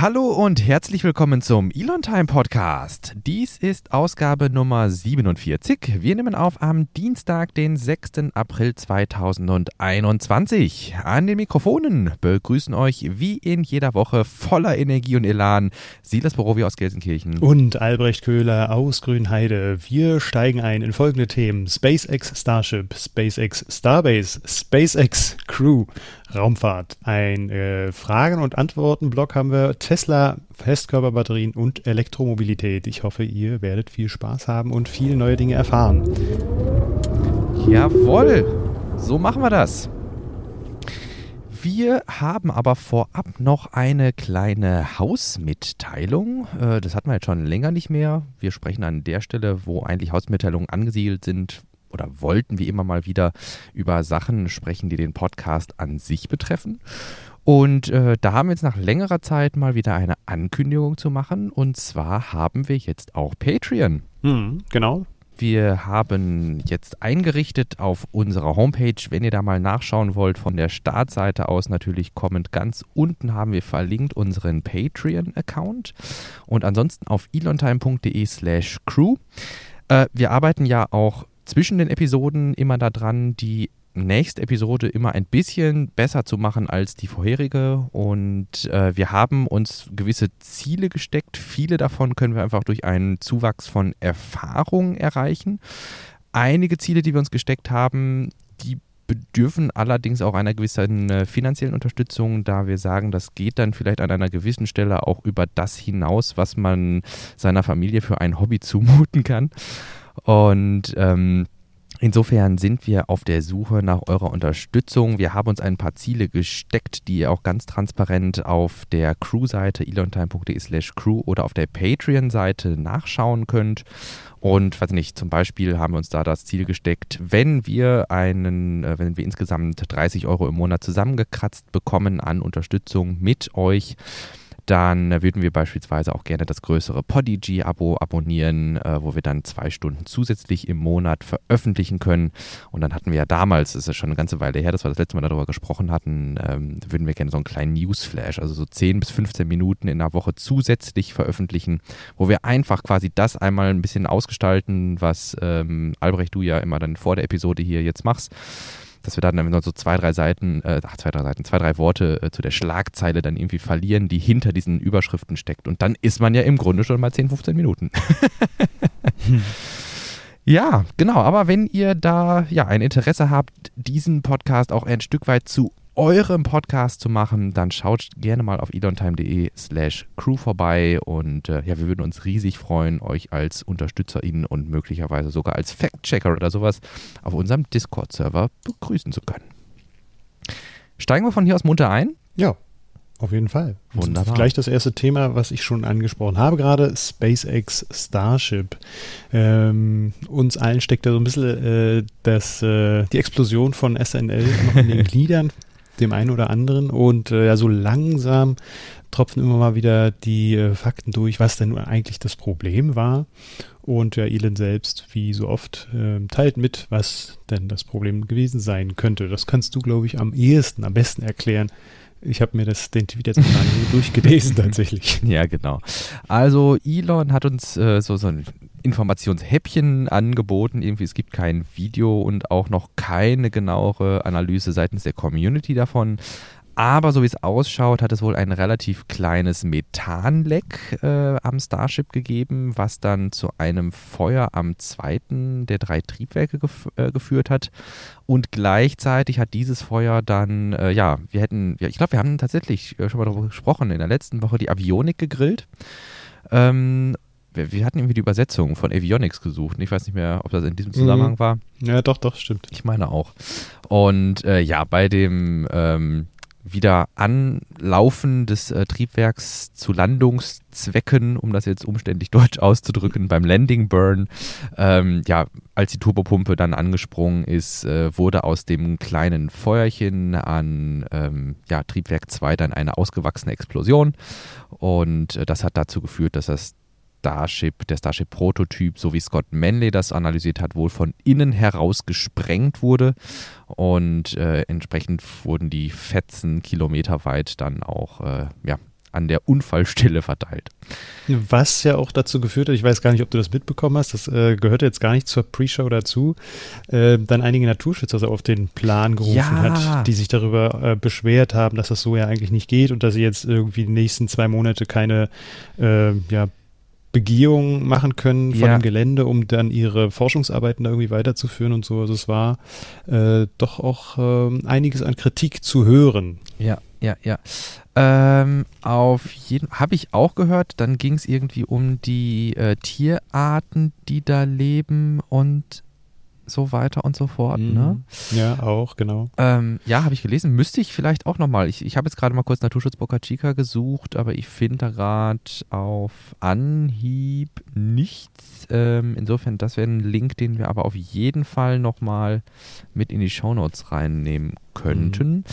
Hallo und herzlich willkommen zum Elon Time Podcast. Dies ist Ausgabe Nummer 47. Wir nehmen auf am Dienstag, den 6. April 2021. An den Mikrofonen begrüßen euch wie in jeder Woche voller Energie und Elan Silas Borowi aus Gelsenkirchen und Albrecht Köhler aus Grünheide. Wir steigen ein in folgende Themen: SpaceX Starship, SpaceX Starbase, SpaceX Crew, Raumfahrt. Ein äh, Fragen- und Antworten-Blog haben wir Tesla, Festkörperbatterien und Elektromobilität. Ich hoffe, ihr werdet viel Spaß haben und viele neue Dinge erfahren. Jawohl, so machen wir das. Wir haben aber vorab noch eine kleine Hausmitteilung. Äh, das hatten wir jetzt schon länger nicht mehr. Wir sprechen an der Stelle, wo eigentlich Hausmitteilungen angesiedelt sind, oder wollten wie immer mal wieder über Sachen sprechen, die den Podcast an sich betreffen. Und äh, da haben wir jetzt nach längerer Zeit mal wieder eine Ankündigung zu machen. Und zwar haben wir jetzt auch Patreon. Hm, genau. Wir haben jetzt eingerichtet auf unserer Homepage, wenn ihr da mal nachschauen wollt, von der Startseite aus natürlich kommend ganz unten haben wir verlinkt unseren Patreon-Account und ansonsten auf elontime.de slash crew. Äh, wir arbeiten ja auch zwischen den Episoden immer daran, die nächste Episode immer ein bisschen besser zu machen als die vorherige. Und äh, wir haben uns gewisse Ziele gesteckt. Viele davon können wir einfach durch einen Zuwachs von Erfahrung erreichen. Einige Ziele, die wir uns gesteckt haben, die bedürfen allerdings auch einer gewissen äh, finanziellen Unterstützung, da wir sagen, das geht dann vielleicht an einer gewissen Stelle auch über das hinaus, was man seiner Familie für ein Hobby zumuten kann. Und ähm, Insofern sind wir auf der Suche nach eurer Unterstützung. Wir haben uns ein paar Ziele gesteckt, die ihr auch ganz transparent auf der Crew-Seite elontime.de slash crew oder auf der Patreon-Seite nachschauen könnt. Und weiß nicht, zum Beispiel haben wir uns da das Ziel gesteckt, wenn wir einen, äh, wenn wir insgesamt 30 Euro im Monat zusammengekratzt bekommen an Unterstützung mit euch, dann würden wir beispielsweise auch gerne das größere Podigy-Abo abonnieren, äh, wo wir dann zwei Stunden zusätzlich im Monat veröffentlichen können. Und dann hatten wir ja damals, das ist schon eine ganze Weile her, dass wir das letzte Mal darüber gesprochen hatten, ähm, würden wir gerne so einen kleinen Newsflash, also so 10 bis 15 Minuten in der Woche zusätzlich veröffentlichen, wo wir einfach quasi das einmal ein bisschen ausgestalten, was ähm, Albrecht du ja immer dann vor der Episode hier jetzt machst dass wir dann noch so zwei, drei Seiten, äh, ach, zwei, drei Seiten, zwei, drei Worte äh, zu der Schlagzeile dann irgendwie verlieren, die hinter diesen Überschriften steckt. Und dann ist man ja im Grunde schon mal 10, 15 Minuten. Ja, genau. Aber wenn ihr da ja ein Interesse habt, diesen Podcast auch ein Stück weit zu eurem Podcast zu machen, dann schaut gerne mal auf edontime.de slash crew vorbei und äh, ja, wir würden uns riesig freuen, euch als UnterstützerInnen und möglicherweise sogar als Fact-Checker oder sowas auf unserem Discord-Server begrüßen zu können. Steigen wir von hier aus munter ein? Ja, auf jeden Fall. Wunderbar. Gleich das erste Thema, was ich schon angesprochen habe, gerade SpaceX Starship. Ähm, uns allen steckt da so ein bisschen äh, das, äh, die Explosion von SNL noch in den Gliedern dem einen oder anderen. Und äh, ja, so langsam tropfen immer mal wieder die äh, Fakten durch, was denn eigentlich das Problem war. Und ja, Elon selbst, wie so oft, äh, teilt mit, was denn das Problem gewesen sein könnte. Das kannst du, glaube ich, am ehesten, am besten erklären. Ich habe mir das, den Tweet jetzt mal durchgelesen tatsächlich. Ja, genau. Also Elon hat uns äh, so, so ein Informationshäppchen angeboten. Irgendwie, es gibt kein Video und auch noch keine genauere Analyse seitens der Community davon. Aber so wie es ausschaut, hat es wohl ein relativ kleines Methanleck äh, am Starship gegeben, was dann zu einem Feuer am zweiten der drei Triebwerke gef äh, geführt hat. Und gleichzeitig hat dieses Feuer dann, äh, ja, wir hätten, ja, ich glaube, wir haben tatsächlich äh, schon mal darüber gesprochen, in der letzten Woche die Avionik gegrillt. Ähm, wir, wir, hatten irgendwie die Übersetzung von Avionics gesucht. Ich weiß nicht mehr, ob das in diesem Zusammenhang mhm. war. Ja, doch, doch, stimmt. Ich meine auch. Und äh, ja, bei dem ähm, wieder Anlaufen des äh, Triebwerks zu Landungszwecken, um das jetzt umständlich deutsch auszudrücken, beim Landing Burn, ähm, ja, als die Turbopumpe dann angesprungen ist, äh, wurde aus dem kleinen Feuerchen an ähm, ja, Triebwerk 2 dann eine ausgewachsene Explosion und äh, das hat dazu geführt, dass das Starship, der Starship-Prototyp, so wie Scott Manley das analysiert hat, wohl von innen heraus gesprengt wurde. Und äh, entsprechend wurden die Fetzen kilometerweit dann auch äh, ja, an der Unfallstelle verteilt. Was ja auch dazu geführt hat, ich weiß gar nicht, ob du das mitbekommen hast, das äh, gehörte jetzt gar nicht zur Pre-Show dazu, äh, dann einige Naturschützer so auf den Plan gerufen ja. hat, die sich darüber äh, beschwert haben, dass das so ja eigentlich nicht geht und dass sie jetzt irgendwie die nächsten zwei Monate keine äh, ja, Begehung machen können von ja. dem Gelände, um dann ihre Forschungsarbeiten da irgendwie weiterzuführen und so. Also es war äh, doch auch äh, einiges an Kritik zu hören. Ja, ja, ja. Ähm, auf jeden habe ich auch gehört, dann ging es irgendwie um die äh, Tierarten, die da leben und so weiter und so fort. Mhm. Ne? Ja, auch, genau. Ähm, ja, habe ich gelesen. Müsste ich vielleicht auch nochmal. Ich, ich habe jetzt gerade mal kurz Naturschutz Boca Chica gesucht, aber ich finde gerade auf Anhieb nichts. Ähm, insofern, das wäre ein Link, den wir aber auf jeden Fall nochmal mit in die Shownotes reinnehmen könnten. Mhm.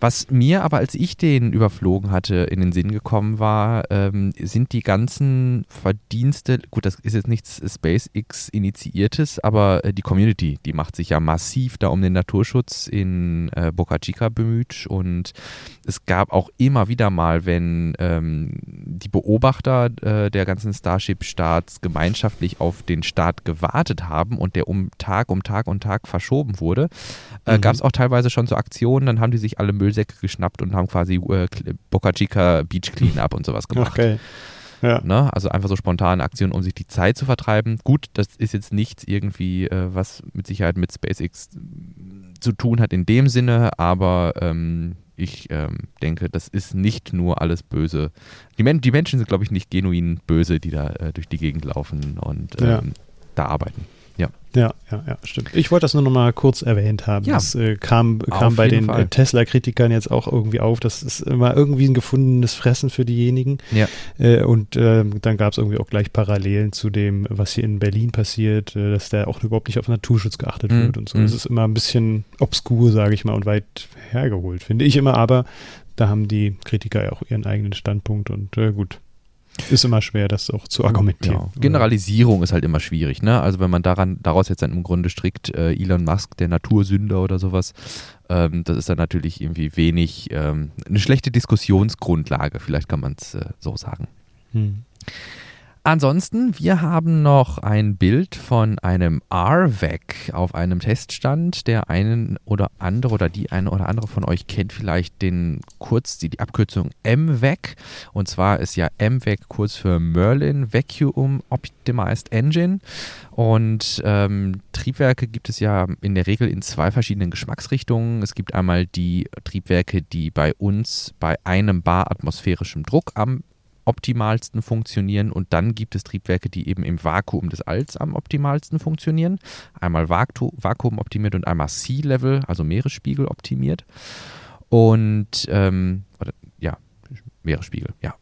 Was mir aber, als ich den überflogen hatte, in den Sinn gekommen war, ähm, sind die ganzen Verdienste, gut, das ist jetzt nichts SpaceX-Initiiertes, aber äh, die Community, die macht sich ja massiv da um den Naturschutz in äh, Boca Chica bemüht und es gab auch immer wieder mal, wenn ähm, die Beobachter äh, der ganzen Starship-Starts gemeinschaftlich auf den Start gewartet haben und der um Tag um Tag und Tag verschoben wurde, äh, mhm. gab es auch teilweise schon so Aktionen, dann haben die sich alle Müllsäcke geschnappt und haben quasi äh, Boca Chica Beach Cleanup und sowas gemacht. Okay. Ja. Ne? Also einfach so spontane Aktionen, um sich die Zeit zu vertreiben. Gut, das ist jetzt nichts irgendwie, äh, was mit Sicherheit mit SpaceX zu tun hat in dem Sinne, aber ähm, ich ähm, denke, das ist nicht nur alles böse. Die, Men die Menschen sind, glaube ich, nicht genuin böse, die da äh, durch die Gegend laufen und ähm, ja. da arbeiten. Ja. Ja, ja, ja, stimmt. Ich wollte das nur noch mal kurz erwähnt haben. Ja. Das äh, kam, kam bei den äh, Tesla-Kritikern jetzt auch irgendwie auf. Das ist immer irgendwie ein gefundenes Fressen für diejenigen. Ja. Äh, und ähm, dann gab es irgendwie auch gleich Parallelen zu dem, was hier in Berlin passiert, äh, dass da auch überhaupt nicht auf Naturschutz geachtet mhm. wird und so. Das mhm. ist immer ein bisschen obskur, sage ich mal, und weit hergeholt, finde ich immer. Aber da haben die Kritiker ja auch ihren eigenen Standpunkt und äh, gut. Ist immer schwer, das auch zu argumentieren. Ja. Generalisierung ist halt immer schwierig, ne? Also wenn man daran, daraus jetzt dann im Grunde strickt, äh, Elon Musk, der Natursünder oder sowas, ähm, das ist dann natürlich irgendwie wenig, ähm, eine schlechte Diskussionsgrundlage, vielleicht kann man es äh, so sagen. Hm. Ansonsten, wir haben noch ein Bild von einem RVAC auf einem Teststand. Der einen oder andere oder die eine oder andere von euch kennt vielleicht den kurz die, die Abkürzung MVAC. Und zwar ist ja MVAC kurz für Merlin Vacuum Optimized Engine. Und ähm, Triebwerke gibt es ja in der Regel in zwei verschiedenen Geschmacksrichtungen. Es gibt einmal die Triebwerke, die bei uns bei einem Bar atmosphärischem Druck am optimalsten funktionieren und dann gibt es Triebwerke, die eben im Vakuum des Alls am optimalsten funktionieren. Einmal Vakuum optimiert und einmal Sea-Level, also Meeresspiegel optimiert. Und ähm, oder, ja, Meeresspiegel, ja.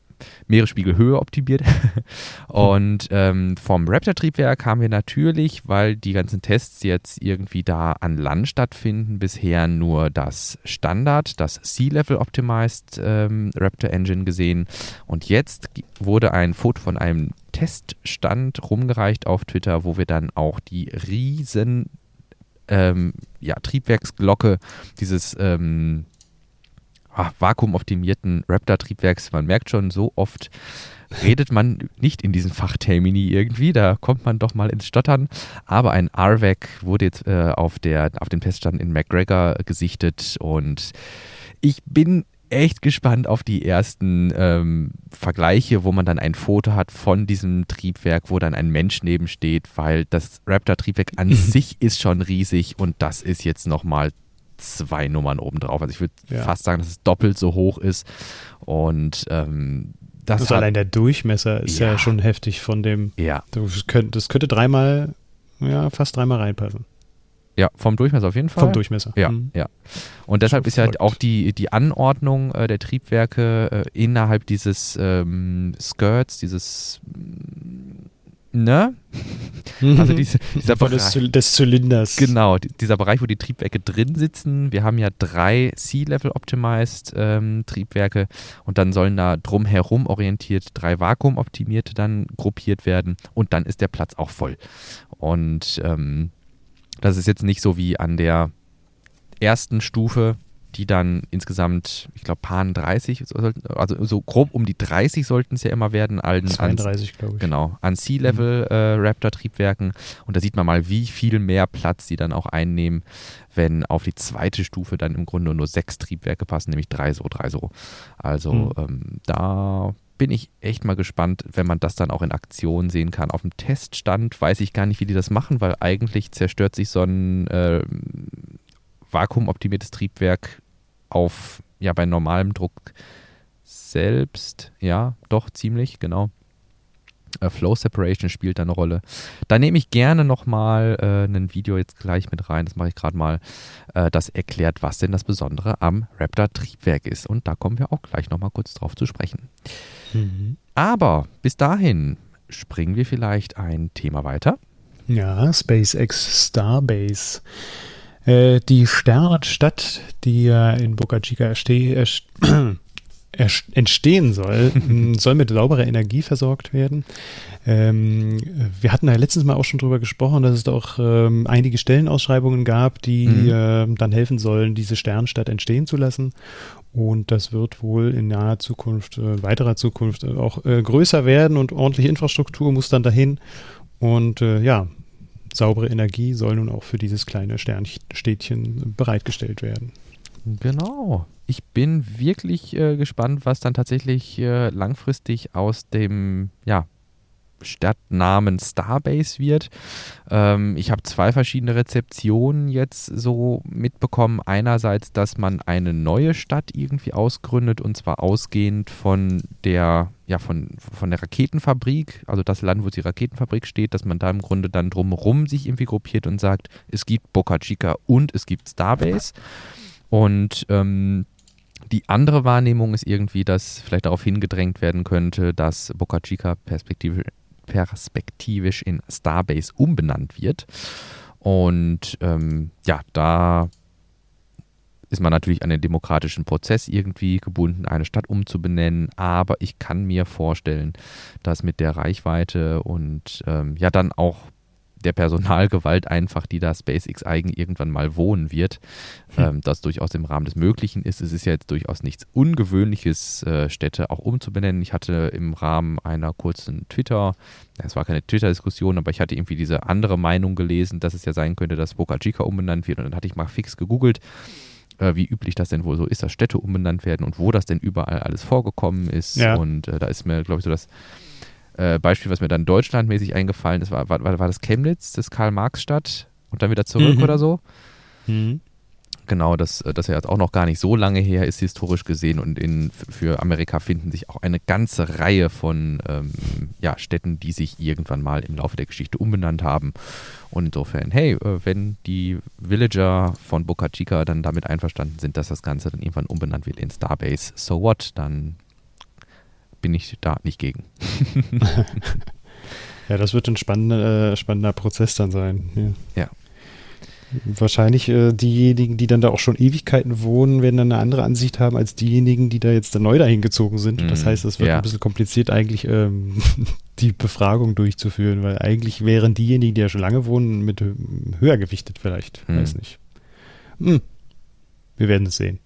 Meeresspiegelhöhe optimiert. und ähm, vom Raptor-Triebwerk haben wir natürlich, weil die ganzen Tests jetzt irgendwie da an Land stattfinden, bisher nur das Standard, das Sea-Level Optimized ähm, Raptor Engine gesehen. Und jetzt wurde ein Foto von einem Teststand rumgereicht auf Twitter, wo wir dann auch die riesen ähm, ja, Triebwerksglocke, dieses ähm, vakuumoptimierten Raptor-Triebwerks. Man merkt schon, so oft redet man nicht in diesen Fachtermini irgendwie, da kommt man doch mal ins Stottern. Aber ein RVAC wurde jetzt äh, auf, der, auf dem Teststand in McGregor gesichtet und ich bin echt gespannt auf die ersten ähm, Vergleiche, wo man dann ein Foto hat von diesem Triebwerk, wo dann ein Mensch nebensteht, weil das Raptor-Triebwerk an sich ist schon riesig und das ist jetzt nochmal zwei Nummern obendrauf. Also ich würde ja. fast sagen, dass es doppelt so hoch ist. Und ähm, das, das allein der Durchmesser ist ja. ja, schon heftig von dem. Ja. Das könnte, das könnte dreimal, ja, fast dreimal reinpassen. Ja, vom Durchmesser auf jeden Fall. Vom Durchmesser. Ja, mhm. ja. Und deshalb ist ja auch die, die Anordnung äh, der Triebwerke äh, innerhalb dieses ähm, Skirts, dieses ne? Mhm. Also diese, dieser Bereich des, des, Zylinders. Genau, dieser Bereich, wo die Triebwerke drin sitzen. Wir haben ja drei Sea-Level-Optimized ähm, Triebwerke und dann sollen da drumherum orientiert drei Vakuum-optimierte dann gruppiert werden und dann ist der Platz auch voll. Und ähm, das ist jetzt nicht so wie an der ersten Stufe die dann insgesamt, ich glaube, Pan 30, also so grob um die 30 sollten es ja immer werden. An, 32, glaube ich. Genau, an Sea-Level mhm. äh, Raptor-Triebwerken. Und da sieht man mal, wie viel mehr Platz die dann auch einnehmen, wenn auf die zweite Stufe dann im Grunde nur sechs Triebwerke passen, nämlich drei so, drei so. Also mhm. ähm, da bin ich echt mal gespannt, wenn man das dann auch in Aktion sehen kann. Auf dem Teststand weiß ich gar nicht, wie die das machen, weil eigentlich zerstört sich so ein äh, vakuumoptimiertes Triebwerk auf, ja, bei normalem Druck selbst. Ja, doch, ziemlich, genau. Äh, Flow Separation spielt da eine Rolle. Da nehme ich gerne nochmal äh, ein Video jetzt gleich mit rein, das mache ich gerade mal, äh, das erklärt, was denn das Besondere am Raptor Triebwerk ist. Und da kommen wir auch gleich nochmal kurz drauf zu sprechen. Mhm. Aber bis dahin springen wir vielleicht ein Thema weiter. Ja, SpaceX Starbase. Äh, die Sternenstadt, die ja in Boca Chica steht, entstehen soll, soll mit sauberer Energie versorgt werden. Ähm, wir hatten ja letztens mal auch schon drüber gesprochen, dass es doch ähm, einige Stellenausschreibungen gab, die mhm. äh, dann helfen sollen, diese Sternstadt entstehen zu lassen. Und das wird wohl in naher Zukunft, äh, weiterer Zukunft äh, auch äh, größer werden und ordentliche Infrastruktur muss dann dahin. Und äh, ja, saubere Energie soll nun auch für dieses kleine Sternstädtchen bereitgestellt werden. Genau. Ich bin wirklich äh, gespannt, was dann tatsächlich äh, langfristig aus dem ja, Stadtnamen Starbase wird. Ähm, ich habe zwei verschiedene Rezeptionen jetzt so mitbekommen. Einerseits, dass man eine neue Stadt irgendwie ausgründet und zwar ausgehend von der, ja, von, von der Raketenfabrik, also das Land, wo die Raketenfabrik steht, dass man da im Grunde dann drumherum sich irgendwie gruppiert und sagt, es gibt Boca Chica und es gibt Starbase. Und ähm, die andere Wahrnehmung ist irgendwie, dass vielleicht darauf hingedrängt werden könnte, dass Boca Chica perspektivisch perspektivisch in Starbase umbenannt wird. Und ähm, ja, da ist man natürlich an den demokratischen Prozess irgendwie gebunden, eine Stadt umzubenennen. Aber ich kann mir vorstellen, dass mit der Reichweite und ähm, ja dann auch der Personalgewalt einfach, die da SpaceX eigen irgendwann mal wohnen wird, hm. ähm, das durchaus im Rahmen des Möglichen ist. Es ist ja jetzt durchaus nichts Ungewöhnliches, äh, Städte auch umzubenennen. Ich hatte im Rahmen einer kurzen Twitter, es war keine Twitter-Diskussion, aber ich hatte irgendwie diese andere Meinung gelesen, dass es ja sein könnte, dass Boca Chica umbenannt wird. Und dann hatte ich mal fix gegoogelt äh, wie üblich das denn wohl so ist, dass Städte umbenannt werden und wo das denn überall alles vorgekommen ist. Ja. Und äh, da ist mir, glaube ich, so das äh, Beispiel, was mir dann deutschlandmäßig eingefallen ist, war, war, war das Chemnitz, das Karl-Marx-Stadt und dann wieder zurück mhm. oder so. Mhm. Genau, das, das ja jetzt auch noch gar nicht so lange her ist, historisch gesehen. Und in, für Amerika finden sich auch eine ganze Reihe von ähm, ja, Städten, die sich irgendwann mal im Laufe der Geschichte umbenannt haben. Und insofern, hey, äh, wenn die Villager von Boca Chica dann damit einverstanden sind, dass das Ganze dann irgendwann umbenannt wird in Starbase, so what, dann bin ich da nicht gegen. ja, das wird ein spannender, äh, spannender Prozess dann sein. Ja. ja. Wahrscheinlich äh, diejenigen, die dann da auch schon Ewigkeiten wohnen, werden dann eine andere Ansicht haben als diejenigen, die da jetzt neu dahin gezogen sind. Mm, das heißt, es wird ja. ein bisschen kompliziert, eigentlich ähm, die Befragung durchzuführen, weil eigentlich wären diejenigen, die ja schon lange wohnen, mit höher gewichtet vielleicht. Mm. Weiß nicht. Hm. Wir werden es sehen.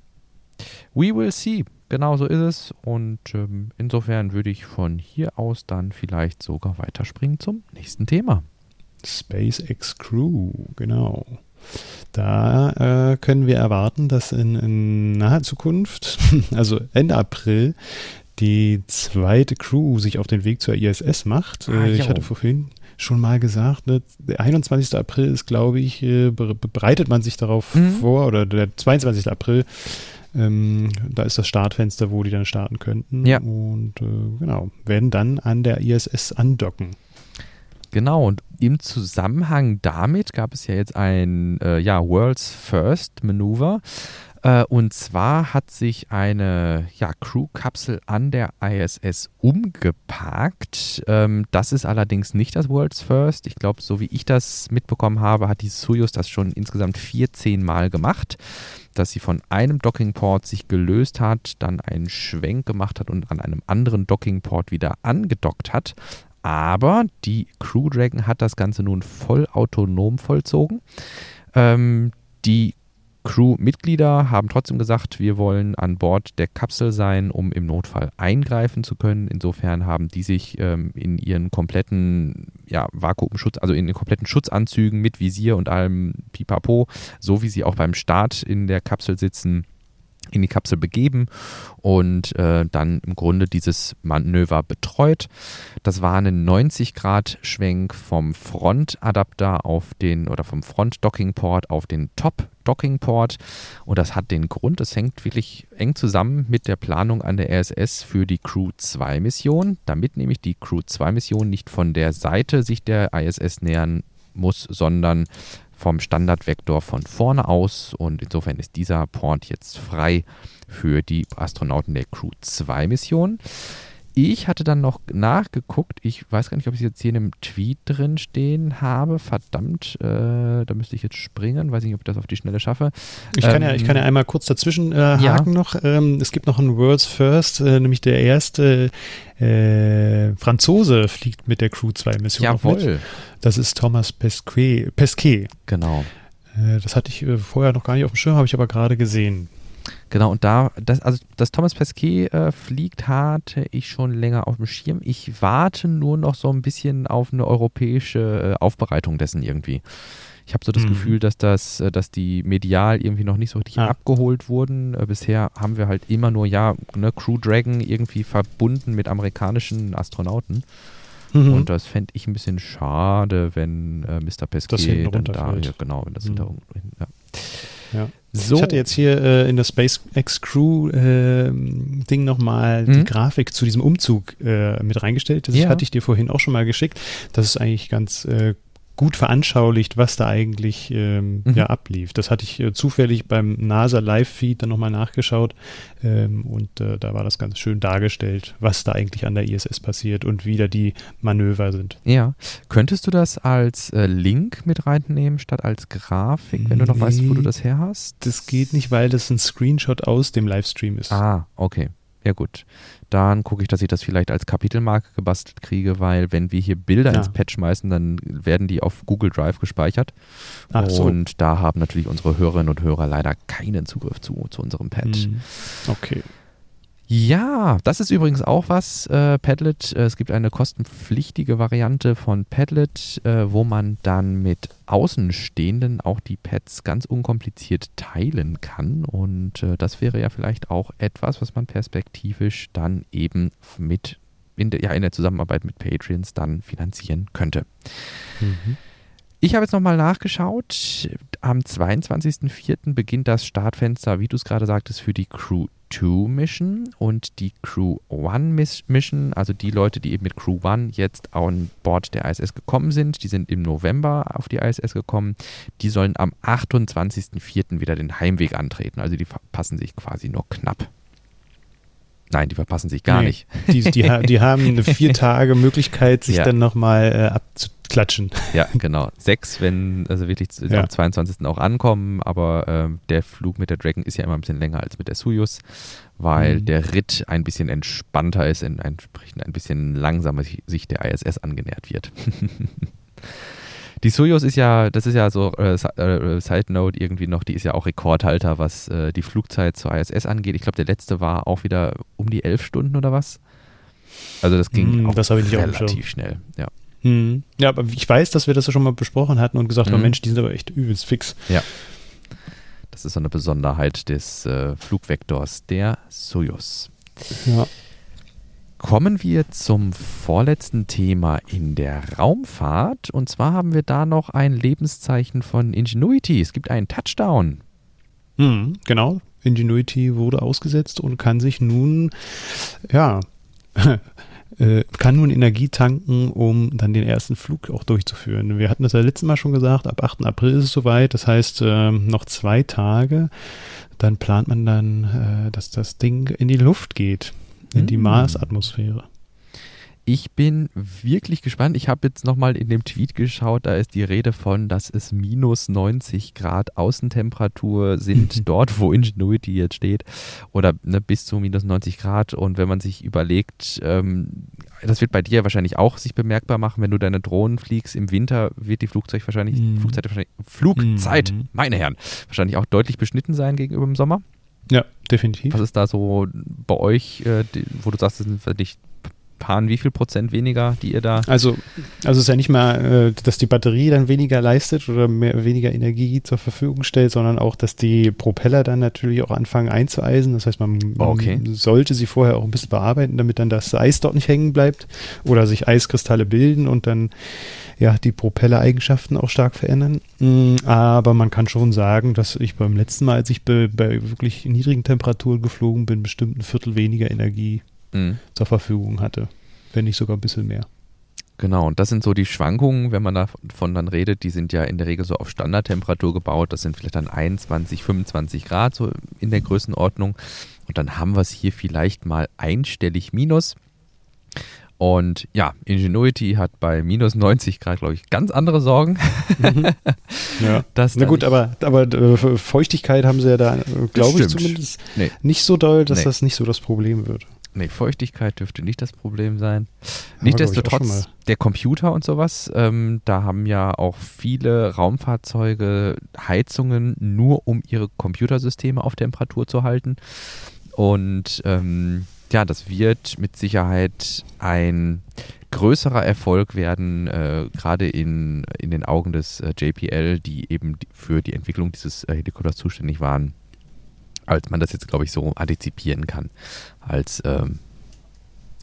We will see. Genau so ist es. Und ähm, insofern würde ich von hier aus dann vielleicht sogar weiterspringen zum nächsten Thema. SpaceX Crew, genau. Da äh, können wir erwarten, dass in, in naher Zukunft, also Ende April, die zweite Crew sich auf den Weg zur ISS macht. Ah, äh, ich hatte vorhin schon mal gesagt, ne, der 21. April ist, glaube ich, äh, bereitet man sich darauf mhm. vor, oder der 22. April ähm, da ist das Startfenster, wo die dann starten könnten. Ja. Und äh, genau, werden dann an der ISS andocken. Genau, und im Zusammenhang damit gab es ja jetzt ein äh, ja, World's First Manöver. Äh, und zwar hat sich eine ja, Crew-Kapsel an der ISS umgeparkt. Ähm, das ist allerdings nicht das World's First. Ich glaube, so wie ich das mitbekommen habe, hat die Soyuz das schon insgesamt 14 Mal gemacht dass sie von einem Dockingport sich gelöst hat, dann einen Schwenk gemacht hat und an einem anderen Dockingport wieder angedockt hat. Aber die Crew Dragon hat das Ganze nun voll autonom vollzogen. Ähm, die Crewmitglieder haben trotzdem gesagt, wir wollen an Bord der Kapsel sein, um im Notfall eingreifen zu können. Insofern haben die sich ähm, in ihren kompletten ja, Vakuumschutz, also in den kompletten Schutzanzügen mit Visier und allem Pipapo, so wie sie auch beim Start in der Kapsel sitzen, in die Kapsel begeben und äh, dann im Grunde dieses Manöver betreut. Das war ein 90 Grad Schwenk vom Frontadapter auf den oder vom Front Docking Port auf den Top Docking Port und das hat den Grund, es hängt wirklich eng zusammen mit der Planung an der RSS für die Crew 2 Mission, damit nämlich die Crew 2 Mission nicht von der Seite sich der ISS nähern muss, sondern vom Standardvektor von vorne aus und insofern ist dieser Port jetzt frei für die Astronauten der Crew 2 Mission. Ich hatte dann noch nachgeguckt, ich weiß gar nicht, ob ich es jetzt hier in einem Tweet drin stehen habe. Verdammt, äh, da müsste ich jetzt springen, weiß nicht, ob ich das auf die Schnelle schaffe. Ich kann, ähm, ja, ich kann ja einmal kurz dazwischen äh, haken ja. noch. Ähm, es gibt noch ein World's First, äh, nämlich der erste äh, Franzose fliegt mit der Crew 2 Mission. Jawohl. Das ist Thomas Pesquet. Pesquet. Genau. Äh, das hatte ich äh, vorher noch gar nicht auf dem Schirm, habe ich aber gerade gesehen. Genau, und da, das, also dass Thomas Pesquet äh, fliegt, hatte ich schon länger auf dem Schirm. Ich warte nur noch so ein bisschen auf eine europäische äh, Aufbereitung dessen irgendwie. Ich habe so das mhm. Gefühl, dass das, äh, dass die medial irgendwie noch nicht so richtig ja. abgeholt wurden. Äh, bisher haben wir halt immer nur, ja, ne, Crew Dragon irgendwie verbunden mit amerikanischen Astronauten. Mhm. Und das fände ich ein bisschen schade, wenn äh, Mr. Pesquet dann da, ja, genau, wenn das mhm. hinter, ja. Ja. So. Ich hatte jetzt hier äh, in der SpaceX Crew äh, Ding nochmal mhm. die Grafik zu diesem Umzug äh, mit reingestellt. Das ja. hatte ich dir vorhin auch schon mal geschickt. Das ist eigentlich ganz äh, gut veranschaulicht, was da eigentlich ähm, mhm. ja ablief. Das hatte ich äh, zufällig beim NASA Live-Feed dann nochmal nachgeschaut ähm, und äh, da war das ganz schön dargestellt, was da eigentlich an der ISS passiert und wie da die Manöver sind. Ja, könntest du das als äh, Link mit reinnehmen statt als Grafik, wenn du noch nee, weißt, wo du das her hast? Das geht nicht, weil das ein Screenshot aus dem Livestream ist. Ah, okay. Ja gut, dann gucke ich, dass ich das vielleicht als Kapitelmarke gebastelt kriege, weil wenn wir hier Bilder ja. ins Patch schmeißen, dann werden die auf Google Drive gespeichert. Ach und so. da haben natürlich unsere Hörerinnen und Hörer leider keinen Zugriff zu, zu unserem Patch. Hm. Okay. Ja, das ist übrigens auch was, äh, Padlet. Äh, es gibt eine kostenpflichtige Variante von Padlet, äh, wo man dann mit Außenstehenden auch die Pads ganz unkompliziert teilen kann. Und äh, das wäre ja vielleicht auch etwas, was man perspektivisch dann eben mit in der, ja, in der Zusammenarbeit mit Patreons dann finanzieren könnte. Mhm. Ich habe jetzt nochmal nachgeschaut. Am 22.04. beginnt das Startfenster, wie du es gerade sagtest, für die Crew 2 Mission und die Crew 1 Mission, also die Leute, die eben mit Crew 1 jetzt an Bord der ISS gekommen sind, die sind im November auf die ISS gekommen, die sollen am 28.04. wieder den Heimweg antreten. Also die verpassen sich quasi nur knapp. Nein, die verpassen sich gar nee, nicht. Die, die, die, haben eine vier Tage Möglichkeit, sich ja. dann nochmal äh, abzu klatschen. Ja, genau. Sechs, wenn also wirklich ja. am 22. auch ankommen, aber äh, der Flug mit der Dragon ist ja immer ein bisschen länger als mit der Soyuz, weil mhm. der Ritt ein bisschen entspannter ist, entsprechend ein bisschen langsamer sich der ISS angenähert wird. Die Soyuz ist ja, das ist ja so äh, äh, Side Note irgendwie noch, die ist ja auch Rekordhalter, was äh, die Flugzeit zur ISS angeht. Ich glaube, der letzte war auch wieder um die elf Stunden oder was. Also das ging mm, das relativ schnell, ja. Hm. Ja, aber ich weiß, dass wir das ja schon mal besprochen hatten und gesagt haben, mhm. Mensch, die sind aber echt übelst fix. Ja. Das ist so eine Besonderheit des äh, Flugvektors der Soyuz. Ja. Kommen wir zum vorletzten Thema in der Raumfahrt. Und zwar haben wir da noch ein Lebenszeichen von Ingenuity. Es gibt einen Touchdown. Hm, genau. Ingenuity wurde ausgesetzt und kann sich nun, ja, äh, kann nun Energie tanken, um dann den ersten Flug auch durchzuführen. Wir hatten das ja letztes Mal schon gesagt, ab 8. April ist es soweit, das heißt äh, noch zwei Tage, dann plant man dann, äh, dass das Ding in die Luft geht, in die hm. Marsatmosphäre. Ich bin wirklich gespannt. Ich habe jetzt nochmal in dem Tweet geschaut, da ist die Rede von, dass es minus 90 Grad Außentemperatur sind, dort wo Ingenuity jetzt steht. Oder ne, bis zu minus 90 Grad. Und wenn man sich überlegt, ähm, das wird bei dir wahrscheinlich auch sich bemerkbar machen, wenn du deine Drohnen fliegst. Im Winter wird die Flugzeug wahrscheinlich, Mhm. Flugzeit, wahrscheinlich, Flugzeit, Mhm. meine Herren, wahrscheinlich auch deutlich beschnitten sein gegenüber dem Sommer. Ja, definitiv. Was ist da so bei euch, äh, wo du sagst, das sind für dich Paaren, wie viel Prozent weniger, die ihr da. Also, also es ist ja nicht mal, äh, dass die Batterie dann weniger leistet oder mehr, weniger Energie zur Verfügung stellt, sondern auch, dass die Propeller dann natürlich auch anfangen einzueisen. Das heißt, man, man Okay. sollte sie vorher auch ein bisschen bearbeiten, damit dann das Eis dort nicht hängen bleibt oder sich Eiskristalle bilden und dann ja die Propellereigenschaften auch stark verändern. Mm, Aber man kann schon sagen, dass ich beim letzten Mal, als ich bei, bei wirklich niedrigen Temperaturen geflogen bin, bestimmt ein Viertel weniger Energie Mhm. zur Verfügung hatte. Wenn nicht sogar ein bisschen mehr. Genau, und das sind so die Schwankungen, wenn man davon dann redet, die sind ja in der Regel so auf Standardtemperatur gebaut. Das sind vielleicht dann 21, 25 Grad so in der Größenordnung. Und dann haben wir es hier vielleicht mal einstellig minus. Und ja, Ingenuity hat bei minus 90 Grad, glaube ich, ganz andere Sorgen. Ja. dass Na gut, aber, aber äh, Feuchtigkeit haben sie ja da, äh, glaube ich zumindest, Nee. nicht so doll, dass Nee. das nicht so das Problem wird. Nee, Feuchtigkeit dürfte nicht das Problem sein. Nichtsdestotrotz, der Computer und sowas, ähm, da haben ja auch viele Raumfahrzeuge Heizungen nur, um ihre Computersysteme auf Temperatur zu halten. Und ähm, ja, das wird mit Sicherheit ein größerer Erfolg werden, äh, gerade in, in den Augen des äh, JPL, die eben für die Entwicklung dieses äh, Helikopters zuständig waren, als man das jetzt, glaube ich, so antizipieren kann. Als, ähm,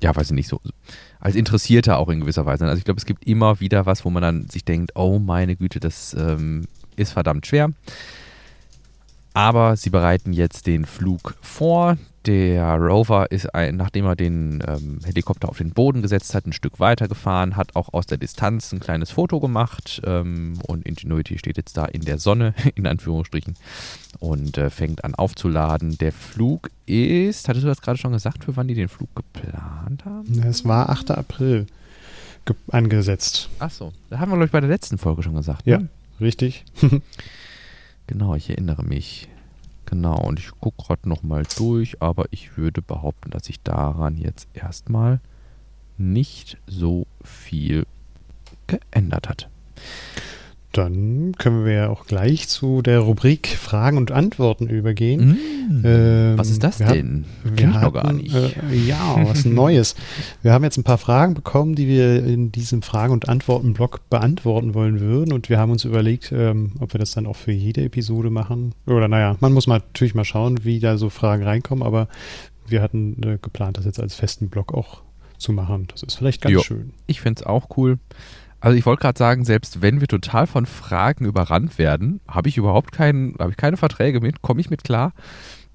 ja, weiß ich nicht, so, als Interessierter auch in gewisser Weise. Also ich glaube, es gibt immer wieder was, wo man dann sich denkt, oh meine Güte, das ähm, ist verdammt schwer. Aber sie bereiten jetzt den Flug vor. Der Rover ist, ein, nachdem er den ähm, Helikopter auf den Boden gesetzt hat, ein Stück weiter gefahren, hat auch aus der Distanz ein kleines Foto gemacht. Ähm, und Ingenuity steht jetzt da in der Sonne, in Anführungsstrichen, und äh, fängt an aufzuladen. Der Flug ist, hattest du das gerade schon gesagt, für wann die den Flug geplant haben? Es war 8. April ge- angesetzt. Achso, da haben wir, glaube ich, bei der letzten Folge schon gesagt. Ja, Ne? richtig. Genau, ich erinnere mich. Genau, und ich gucke gerade nochmal durch, aber ich würde behaupten, dass sich daran jetzt erstmal nicht so viel geändert hat. Dann können wir ja auch gleich zu der Rubrik Fragen und Antworten übergehen. Ähm, Was ist das wir haben- denn? Wir noch gar hatten, nicht. Äh, ja, was Neues. Wir haben jetzt ein paar Fragen bekommen, die wir in diesem Fragen- und Antworten-Blog beantworten wollen würden. Und wir haben uns überlegt, ähm, ob wir das dann auch für jede Episode machen. Oder naja, man muss mal, natürlich mal schauen, wie da so Fragen reinkommen. Aber wir hatten äh, geplant, das jetzt als festen Blog auch zu machen. Das ist vielleicht ganz Jo. schön. Ich finde es auch cool. Also ich wollte gerade sagen, selbst wenn wir total von Fragen überrannt werden, habe ich überhaupt keinen, habe ich keine Verträge mit, komme ich mit klar.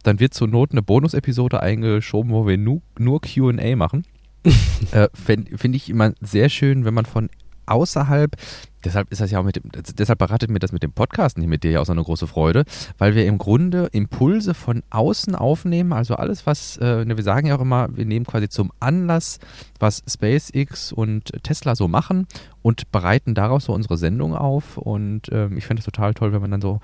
Dann wird zur Not eine Bonusepisode eingeschoben, wo wir nu, nur QA machen. äh, Finde find ich immer sehr schön, wenn man von außerhalb, deshalb ist das ja auch mit dem, deshalb bereitet mir das mit dem Podcast nicht mit dir ja auch so eine große Freude, weil wir im Grunde Impulse von außen aufnehmen, also alles, was, äh, ne, wir sagen ja auch immer, wir nehmen quasi zum Anlass, was SpaceX und Tesla so machen und bereiten daraus so unsere Sendung auf und ähm, ich finde es total toll, wenn man dann so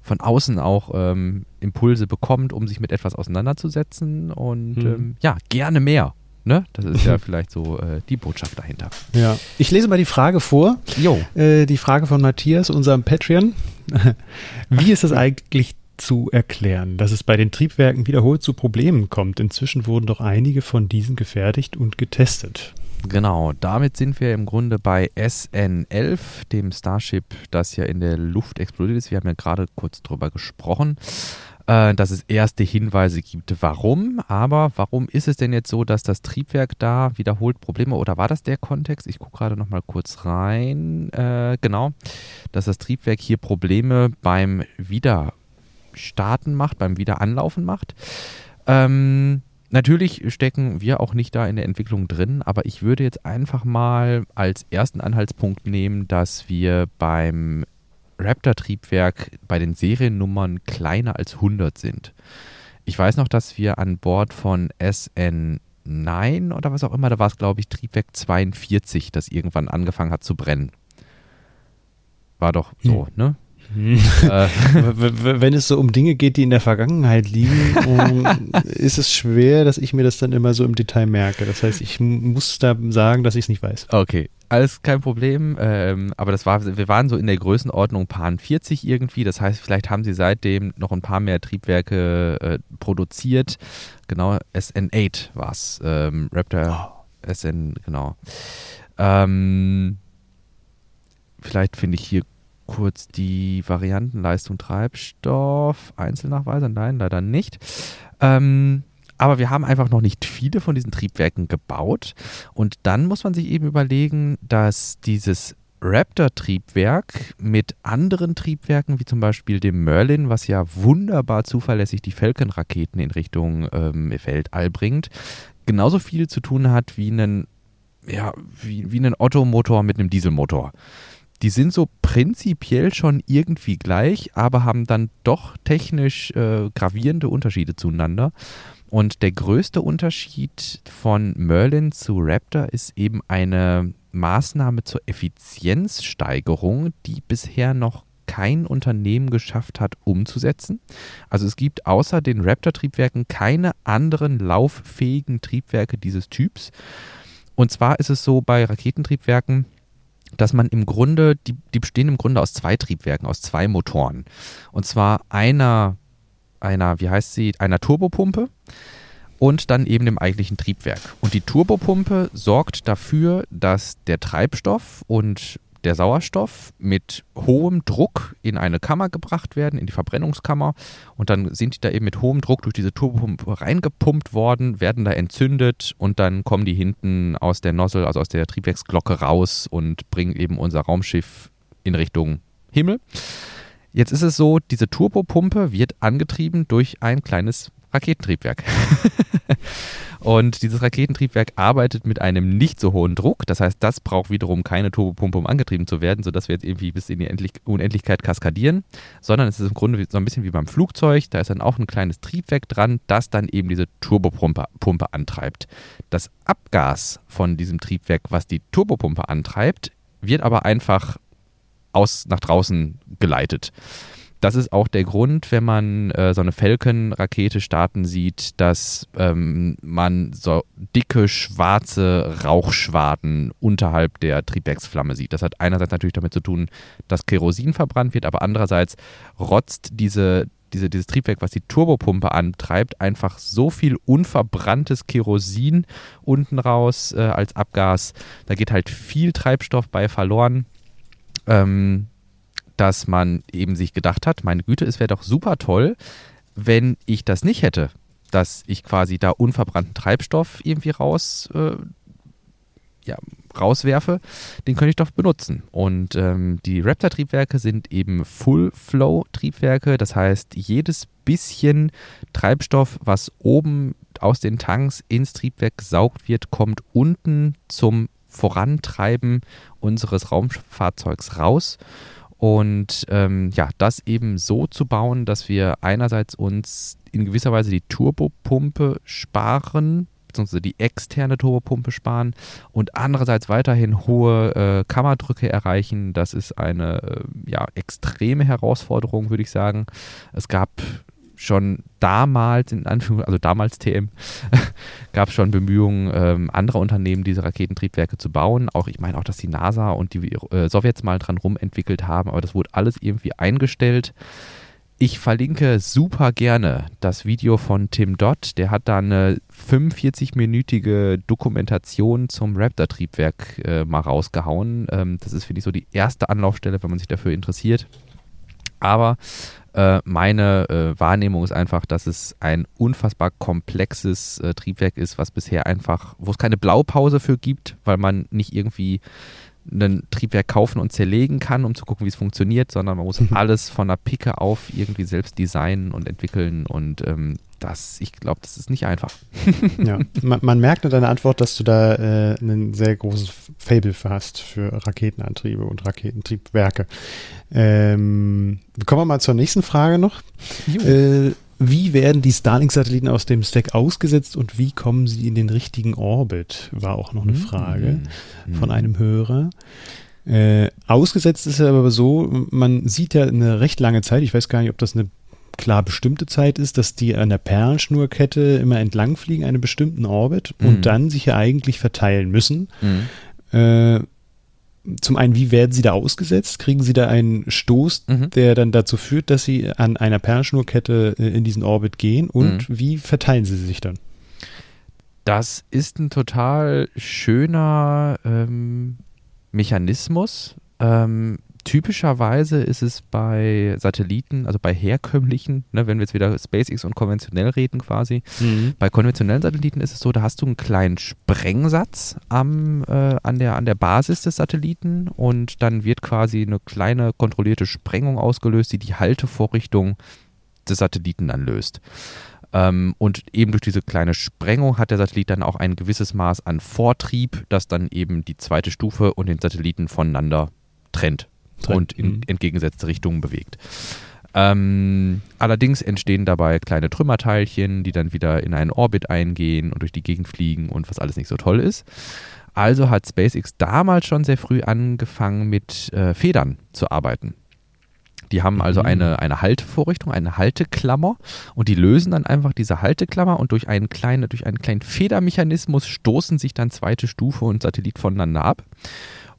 von außen auch ähm, Impulse bekommt, um sich mit etwas auseinanderzusetzen und Mhm. ähm, ja, gerne mehr. Ne? Das ist ja vielleicht so äh, die Botschaft dahinter. Ja. Ich lese mal die Frage vor. Jo. Äh, die Frage von Matthias, unserem Patreon. Wie ist es eigentlich zu erklären, dass es bei den Triebwerken wiederholt zu Problemen kommt? Inzwischen wurden doch einige von diesen gefertigt und getestet. Genau, damit sind wir im Grunde bei SN11, dem Starship, das ja in der Luft explodiert ist. Wir haben ja gerade kurz drüber gesprochen, äh, dass es erste Hinweise gibt, warum. Aber warum ist es denn jetzt so, dass das Triebwerk da wiederholt Probleme oder war das der Kontext? Ich gucke gerade noch mal kurz rein. Äh, genau, dass das Triebwerk hier Probleme beim Wiederstarten macht, beim Wiederanlaufen macht. Ähm, Natürlich stecken wir auch nicht da in der Entwicklung drin, aber ich würde jetzt einfach mal als ersten Anhaltspunkt nehmen, dass wir beim Raptor-Triebwerk bei den Seriennummern kleiner als 100 sind. Ich weiß noch, dass wir an Bord von SN9 oder was auch immer, da war es glaube ich Triebwerk 42, das irgendwann angefangen hat zu brennen. War doch so, ne? Äh, Wenn es so um Dinge geht, die in der Vergangenheit liegen, um, ist es schwer, dass ich mir das dann immer so im Detail merke. Das heißt, ich muss da sagen, dass ich es nicht weiß. Okay, alles kein Problem. Ähm, aber das war, wir waren so in der Größenordnung Paar 40 irgendwie. Das heißt, vielleicht haben sie seitdem noch ein paar mehr Triebwerke äh, produziert. Genau, SN8 war es. Ähm, Raptor oh. SN, genau. Ähm, vielleicht finde ich hier kurz die Variantenleistung Treibstoff, Einzelnachweise. Nein, leider nicht. Ähm, aber wir haben einfach noch nicht viele von diesen Triebwerken gebaut. Und dann muss man sich eben überlegen, dass dieses Raptor-Triebwerk mit anderen Triebwerken, wie zum Beispiel dem Merlin, was ja wunderbar zuverlässig die Falcon-Raketen in Richtung ähm, Weltall bringt, genauso viel zu tun hat wie einen, ja, wie, wie einen Ottomotor mit einem Dieselmotor. Die sind so prinzipiell schon irgendwie gleich, aber haben dann doch technisch äh, gravierende Unterschiede zueinander. Und der größte Unterschied von Merlin zu Raptor ist eben eine Maßnahme zur Effizienzsteigerung, die bisher noch kein Unternehmen geschafft hat umzusetzen. Also es gibt außer den Raptor-Triebwerken keine anderen lauffähigen Triebwerke dieses Typs. Und zwar ist es so bei Raketentriebwerken, dass man im Grunde, die, die bestehen im Grunde aus zwei Triebwerken, aus zwei Motoren. Und zwar einer einer, wie heißt sie, einer Turbopumpe und dann eben dem eigentlichen Triebwerk. Und die Turbopumpe sorgt dafür, dass der Treibstoff und der Sauerstoff mit hohem Druck in eine Kammer gebracht werden, in die Verbrennungskammer. Und dann sind die da eben mit hohem Druck durch diese Turbopumpe reingepumpt worden, werden da entzündet und dann kommen die hinten aus der Nozzle, also aus der Triebwerksglocke raus und bringen eben unser Raumschiff in Richtung Himmel. Jetzt ist es so, diese Turbopumpe wird angetrieben durch ein kleines Raketentriebwerk. und dieses Raketentriebwerk arbeitet mit einem nicht so hohen Druck. Das heißt, das braucht wiederum keine Turbopumpe, um angetrieben zu werden, sodass wir jetzt irgendwie bis in die Unendlichkeit kaskadieren, sondern es ist im Grunde so ein bisschen wie beim Flugzeug. Da ist dann auch ein kleines Triebwerk dran, das dann eben diese Turbopumpe Pumpe antreibt. Das Abgas von diesem Triebwerk, was die Turbopumpe antreibt, wird aber einfach aus nach draußen geleitet. Das ist auch der Grund, wenn man äh, so eine Falcon-Rakete starten sieht, dass ähm, man so dicke schwarze Rauchschwaden unterhalb der Triebwerksflamme sieht. Das hat einerseits natürlich damit zu tun, dass Kerosin verbrannt wird, aber andererseits rotzt diese, diese, dieses Triebwerk, was die Turbopumpe antreibt, einfach so viel unverbranntes Kerosin unten raus äh, als Abgas. Da geht halt viel Treibstoff bei verloren ähm, dass man eben sich gedacht hat, meine Güte, es wäre doch super toll, wenn ich das nicht hätte, dass ich quasi da unverbrannten Treibstoff irgendwie raus, äh, ja, rauswerfe, den könnte ich doch benutzen. Und ähm, die Raptor-Triebwerke sind eben Full-Flow-Triebwerke, das heißt, jedes bisschen Treibstoff, was oben aus den Tanks ins Triebwerk gesaugt wird, kommt unten zum Vorantreiben unseres Raumfahrzeugs raus. Und ähm, ja, das eben so zu bauen, dass wir einerseits uns in gewisser Weise die Turbopumpe sparen, beziehungsweise die externe Turbopumpe sparen und andererseits weiterhin hohe äh, Kammerdrücke erreichen. Das ist eine äh, ja, extreme Herausforderung, würde ich sagen. Es gab schon damals, in Anführungszeichen, also damals TM, gab es schon Bemühungen ähm, anderer Unternehmen, diese Raketentriebwerke zu bauen. Auch, ich meine auch, dass die NASA und die äh, Sowjets mal dran rumentwickelt haben, aber das wurde alles irgendwie eingestellt. Ich verlinke super gerne das Video von Tim Dodd. Der hat da eine 45-minütige Dokumentation zum Raptor-Triebwerk äh, mal rausgehauen. Ähm, das ist, finde ich, so die erste Anlaufstelle, wenn man sich dafür interessiert. Aber äh, meine äh, Wahrnehmung ist einfach, dass es ein unfassbar komplexes äh, Triebwerk ist, was bisher einfach, wo es keine Blaupause für gibt, weil man nicht irgendwie ein Triebwerk kaufen und zerlegen kann, um zu gucken, wie es funktioniert, sondern man muss alles von der Picke auf irgendwie selbst designen und entwickeln und ähm, das, ich glaube, das ist nicht einfach. ja, man, man, merkt in deiner Antwort, dass du da äh, ein sehr großes Fable für hast für Raketenantriebe und Raketentriebwerke. Ähm, kommen wir mal zur nächsten Frage noch. Äh, wie werden die Starlink-Satelliten aus dem Stack ausgesetzt und wie kommen sie in den richtigen Orbit? War auch noch eine mhm. Frage mhm. von einem Hörer. Äh, ausgesetzt ist er aber so, man sieht ja eine recht lange Zeit, ich weiß gar nicht, ob das eine klar bestimmte Zeit ist, dass die an der Perlenschnurkette immer entlang fliegen, einen bestimmten Orbit mhm. und dann sich ja eigentlich verteilen müssen. Mhm. Äh, zum einen, wie werden sie da ausgesetzt? Kriegen sie da einen Stoß, mhm. der dann dazu führt, dass sie an einer Perlenschnurkette äh, in diesen Orbit gehen? Und mhm. wie verteilen sie sich dann? Das ist ein total schöner ähm, Mechanismus. Ähm, typischerweise ist es bei Satelliten, also bei herkömmlichen, ne, wenn wir jetzt wieder SpaceX und konventionell reden quasi, mhm. bei konventionellen Satelliten ist es so, da hast du einen kleinen Sprengsatz am, äh, an, der, an der Basis des Satelliten und dann wird quasi eine kleine kontrollierte Sprengung ausgelöst, die die Haltevorrichtung des Satelliten dann löst. Ähm, und eben durch diese kleine Sprengung hat der Satellit dann auch ein gewisses Maß an Vortrieb, das dann eben die zweite Stufe und den Satelliten voneinander trennt und in mhm. entgegengesetzte Richtungen bewegt. Ähm, allerdings entstehen dabei kleine Trümmerteilchen, die dann wieder in einen Orbit eingehen und durch die Gegend fliegen und was alles nicht so toll ist. Also hat SpaceX damals schon sehr früh angefangen mit äh, Federn zu arbeiten. Die haben also mhm. eine, eine Haltevorrichtung, eine Halteklammer und die lösen dann einfach diese Halteklammer und durch einen kleinen, durch einen kleinen Federmechanismus stoßen sich dann zweite Stufe und Satellit voneinander ab.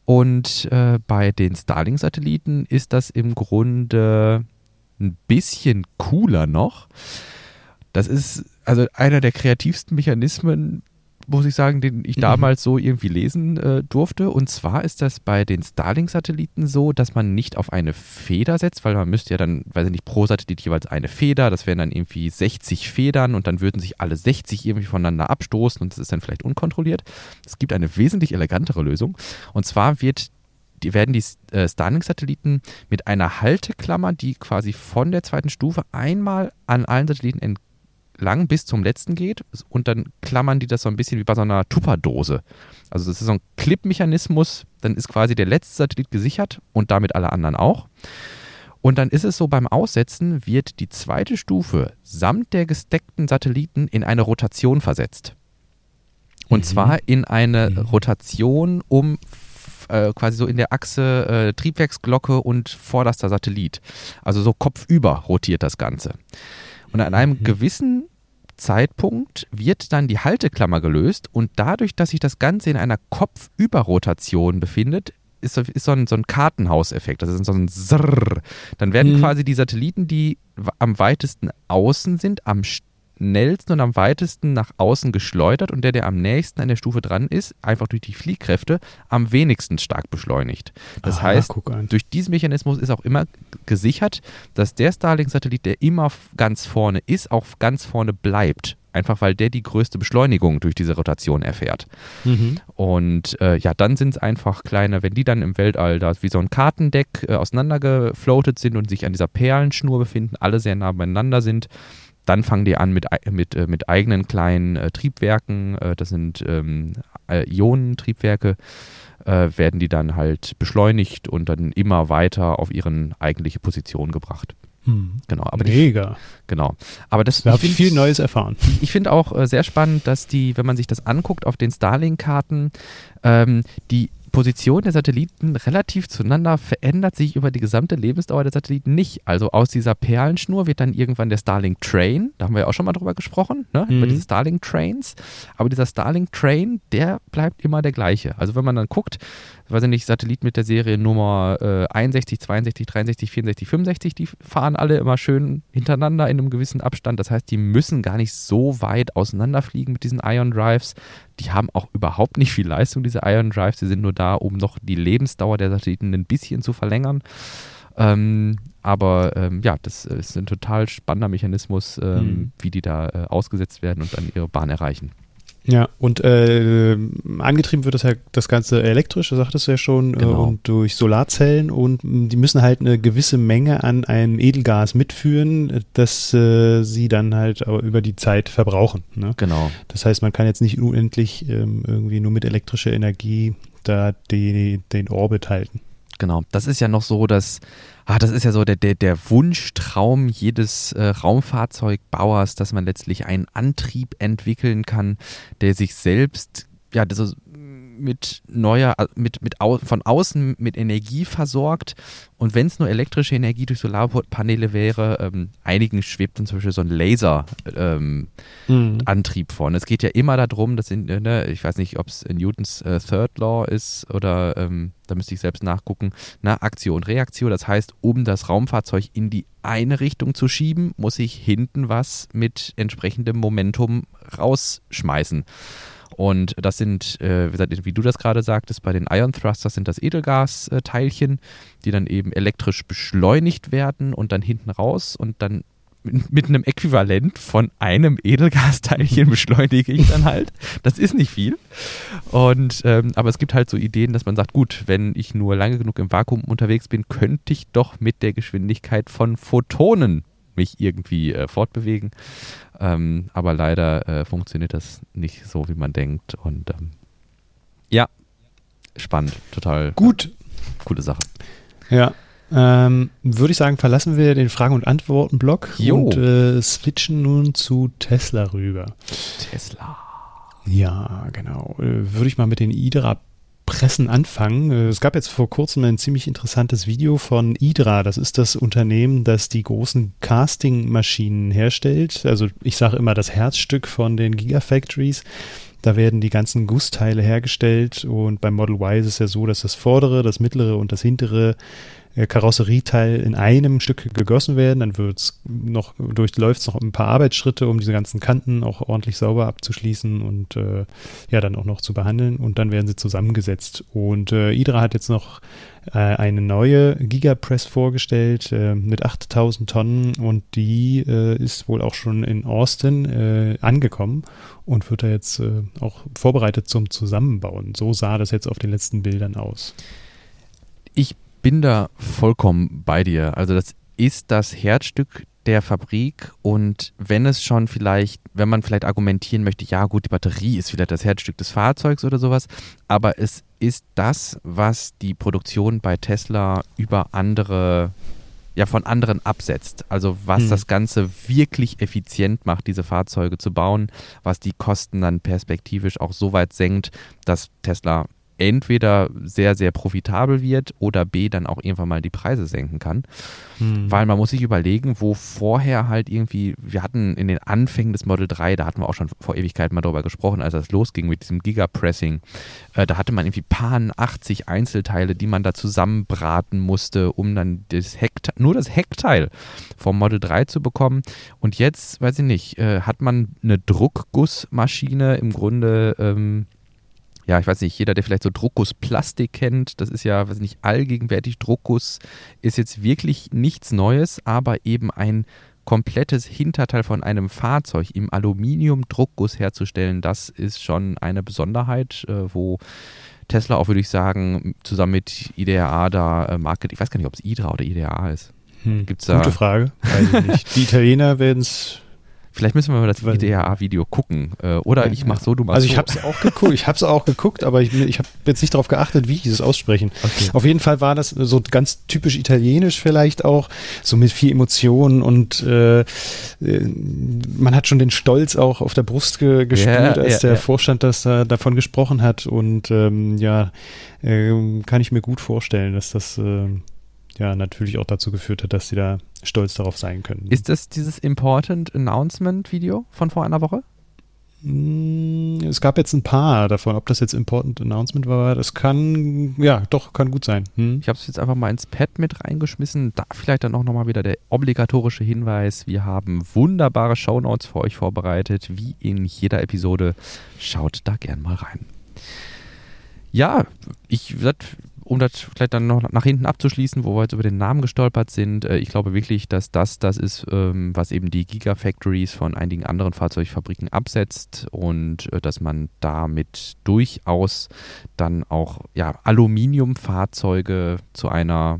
Und äh, bei den Starlink-Satelliten ist das im Grunde ein bisschen cooler noch. Das ist also einer der kreativsten Mechanismen, muss ich sagen, den ich mhm. damals so irgendwie lesen äh, durfte. Und zwar ist das bei den Starlink-Satelliten so, dass man nicht auf eine Feder setzt, weil man müsste ja dann, weiß ich nicht, pro Satellit jeweils eine Feder. Das wären dann irgendwie 60 Federn und dann würden sich alle 60 irgendwie voneinander abstoßen und das ist dann vielleicht unkontrolliert. Es gibt eine wesentlich elegantere Lösung. Und zwar wird die werden die äh, Starlink-Satelliten mit einer Halteklammer, die quasi von der zweiten Stufe einmal an allen Satelliten lang bis zum letzten geht und dann klammern die das so ein bisschen wie bei so einer Tupperdose. Also das ist so ein Clip-Mechanismus, dann ist quasi der letzte Satellit gesichert und damit alle anderen auch. Und dann ist es so, beim Aussetzen wird die zweite Stufe samt der gesteckten Satelliten in eine Rotation versetzt. Und mhm. zwar in eine mhm. Rotation um äh, quasi so in der Achse äh, Triebwerksglocke und vorderster Satellit. Also so kopfüber rotiert das Ganze. Und an einem mhm. gewissen Zeitpunkt wird dann die Halteklammer gelöst und dadurch, dass sich das Ganze in einer Kopfüberrotation befindet, ist, ist so ein, so ein Kartenhauseffekt. Das ist so ein Zrrr. Dann werden mhm. quasi die Satelliten, die am weitesten außen sind, am schnellsten und am weitesten nach außen geschleudert und der, der am nächsten an der Stufe dran ist, einfach durch die Fliehkräfte, am wenigsten stark beschleunigt. Das Aha, heißt, durch diesen Mechanismus ist auch immer gesichert, dass der Starlink-Satellit, der immer ganz vorne ist, auch ganz vorne bleibt. Einfach weil der die größte Beschleunigung durch diese Rotation erfährt. Mhm. Und äh, ja, dann sind es einfach kleine, wenn die dann im Weltall da wie so ein Kartendeck äh, auseinandergefloatet sind und sich an dieser Perlenschnur befinden, alle sehr nah beieinander sind, dann fangen die an mit, mit, äh, mit eigenen kleinen äh, Triebwerken, äh, das sind ähm, äh, Ionentriebwerke, äh, werden die dann halt beschleunigt und dann immer weiter auf ihren eigentliche Position gebracht. Hm. Genau, aber Mega. Die, genau. Aber das da habe ich viel Neues erfahren. Ich, ich finde auch äh, sehr spannend, dass die, wenn man sich das anguckt auf den Starlink-Karten, ähm, die Position der Satelliten relativ zueinander verändert sich über die gesamte Lebensdauer der Satelliten nicht. Also aus dieser Perlenschnur wird dann irgendwann der Starlink Train, da haben wir ja auch schon mal drüber gesprochen, ne? Mhm. über diese Starlink Trains. Aber dieser Starlink Train, der bleibt immer der gleiche. Also wenn man dann guckt, weiß ich nicht, Satellit mit der Serie Nummer äh, 61, 62, 63, 64, 65, die fahren alle immer schön hintereinander in einem gewissen Abstand. Das heißt, die müssen gar nicht so weit auseinanderfliegen mit diesen Ion Drives. Die haben auch überhaupt nicht viel Leistung, diese Ion Drives. Die sind nur da, um noch die Lebensdauer der Satelliten ein bisschen zu verlängern. Ähm, aber ähm, ja, das ist ein total spannender Mechanismus, ähm, mhm. wie die da äh, ausgesetzt werden und dann ihre Bahn erreichen. Ja, und äh, angetrieben wird das ja das Ganze elektrisch, das sagtest du ja schon, äh, genau. äh, und durch Solarzellen und die müssen halt eine gewisse Menge an einem Edelgas mitführen, das äh, sie dann halt über die Zeit verbrauchen. Ne? Genau. Das heißt, man kann jetzt nicht unendlich ähm, irgendwie nur mit elektrischer Energie da die, den Orbit halten. Genau. Das ist ja noch so, dass ah, das ist ja so der, der, der Wunschtraum jedes äh, Raumfahrzeugbauers, dass man letztlich einen Antrieb entwickeln kann, der sich selbst, ja, das ist, mit neuer, mit, mit au, von außen mit Energie versorgt. Und wenn es nur elektrische Energie durch Solarpaneele wäre, ähm, einigen schwebt zum Beispiel so ein Laserantrieb ähm, mhm. von. Es geht ja immer darum, dass in, ne, ich weiß nicht, ob es Newtons äh, Third Law ist oder ähm, da müsste ich selbst nachgucken, na, Aktion und Reaktion. Das heißt, um das Raumfahrzeug in die eine Richtung zu schieben, muss ich hinten was mit entsprechendem Momentum rausschmeißen. Und das sind, äh, wie du das gerade sagtest, bei den Ion Thrusters sind das Edelgas-Teilchen, die dann eben elektrisch beschleunigt werden und dann hinten raus und dann mit einem Äquivalent von einem Edelgasteilchen beschleunige ich dann halt. Das ist nicht viel. Und ähm, aber es gibt halt so Ideen, dass man sagt, gut, wenn ich nur lange genug im Vakuum unterwegs bin, könnte ich doch mit der Geschwindigkeit von Photonen mich irgendwie äh, fortbewegen. Ähm, aber leider äh, funktioniert das nicht so, wie man denkt. Und ähm, ja, spannend, total gut. Coole Sache. Ja. Ähm, würde ich sagen, verlassen wir den Fragen- und Antworten-Block und äh, switchen nun zu Tesla rüber. Tesla. Ja, genau. Äh, würde ich mal mit den IDRA Pressen anfangen. Äh, es gab jetzt vor kurzem ein ziemlich interessantes Video von IDRA. Das ist das Unternehmen, das die großen Casting-Maschinen herstellt. Also ich sage immer das Herzstück von den Gigafactories. Da werden die ganzen Gussteile hergestellt und beim Model Y ist es ja so, dass das vordere, das mittlere und das hintere äh, Karosserieteil in einem Stück gegossen werden. Dann wird's noch, durchläuft es noch ein paar Arbeitsschritte, um diese ganzen Kanten auch ordentlich sauber abzuschließen und äh, ja, dann auch noch zu behandeln. Und dann werden sie zusammengesetzt. Und äh, Idra hat jetzt noch eine neue Gigapress vorgestellt äh, mit 8000 Tonnen und die äh, ist wohl auch schon in Austin äh, angekommen und wird da jetzt äh, auch vorbereitet zum Zusammenbauen. So sah das jetzt auf den letzten Bildern aus. Ich bin da vollkommen bei dir. Also das ist das Herzstück der Fabrik und wenn es schon vielleicht, wenn man vielleicht argumentieren möchte, ja gut, die Batterie ist vielleicht das Herzstück des Fahrzeugs oder sowas, aber es ist das, was die Produktion bei Tesla über andere, ja von anderen absetzt. Also was hm. das Ganze wirklich effizient macht, diese Fahrzeuge zu bauen, was die Kosten dann perspektivisch auch so weit senkt, dass Tesla entweder sehr, sehr profitabel wird oder B, dann auch irgendwann mal die Preise senken kann. Hm. Weil man muss sich überlegen, wo vorher halt irgendwie, wir hatten in den Anfängen des Model 3, da hatten wir auch schon vor Ewigkeiten mal darüber gesprochen, als das losging mit diesem Gigapressing, äh, da hatte man irgendwie paar 80 Einzelteile, die man da zusammenbraten musste, um dann das Heckteil, nur das Heckteil vom Model 3 zu bekommen. Und jetzt, weiß ich nicht, äh, hat man eine Druckgussmaschine im Grunde ähm, ja, ich weiß nicht, jeder, der vielleicht so Druckgussplastik kennt, das ist ja, weiß nicht, allgegenwärtig. Druckguss ist jetzt wirklich nichts Neues, aber eben ein komplettes Hinterteil von einem Fahrzeug im Aluminium-Druckguss herzustellen, das ist schon eine Besonderheit, äh, wo Tesla auch, würde ich sagen, zusammen mit IDRA da äh, Market, ich weiß gar nicht, ob es IDRA oder IDRA ist. Hm, Gibt's da, Gute Frage. Weiß ich nicht. Die Italiener werden es Vielleicht müssen wir mal das IDRA-Video gucken. Äh, oder ja, ich mache so, du machst Also ich so. habe es auch geguckt, ich habe es auch geguckt, aber ich, ich habe jetzt nicht darauf geachtet, wie ich dieses aussprechen. Okay. Auf jeden Fall war das so ganz typisch italienisch vielleicht auch, so mit viel Emotionen und äh, äh man hat schon den Stolz auch auf der Brust ge gespürt, ja, als ja, der Vorstand das da, davon gesprochen hat. Und ähm, ja, äh, kann ich mir gut vorstellen, dass das äh, ja natürlich auch dazu geführt hat, dass sie da stolz darauf sein können. Ist das dieses Important Announcement Video von vor einer Woche? Mm, es gab jetzt ein paar davon. Ob das jetzt Important Announcement war, das kann, ja, doch, kann gut sein. Hm? Ich habe es jetzt einfach mal ins Pad mit reingeschmissen. Da vielleicht dann auch nochmal wieder der obligatorische Hinweis. Wir haben wunderbare Shownotes für euch vorbereitet, wie in jeder Episode. Schaut da gern mal rein. Ja, ich um das vielleicht dann noch nach hinten abzuschließen, wo wir jetzt über den Namen gestolpert sind, äh, ich glaube wirklich, dass das das ist, ähm, was eben die Gigafactories von einigen anderen Fahrzeugfabriken absetzt und äh, dass man damit durchaus dann auch ja, Aluminiumfahrzeuge zu einer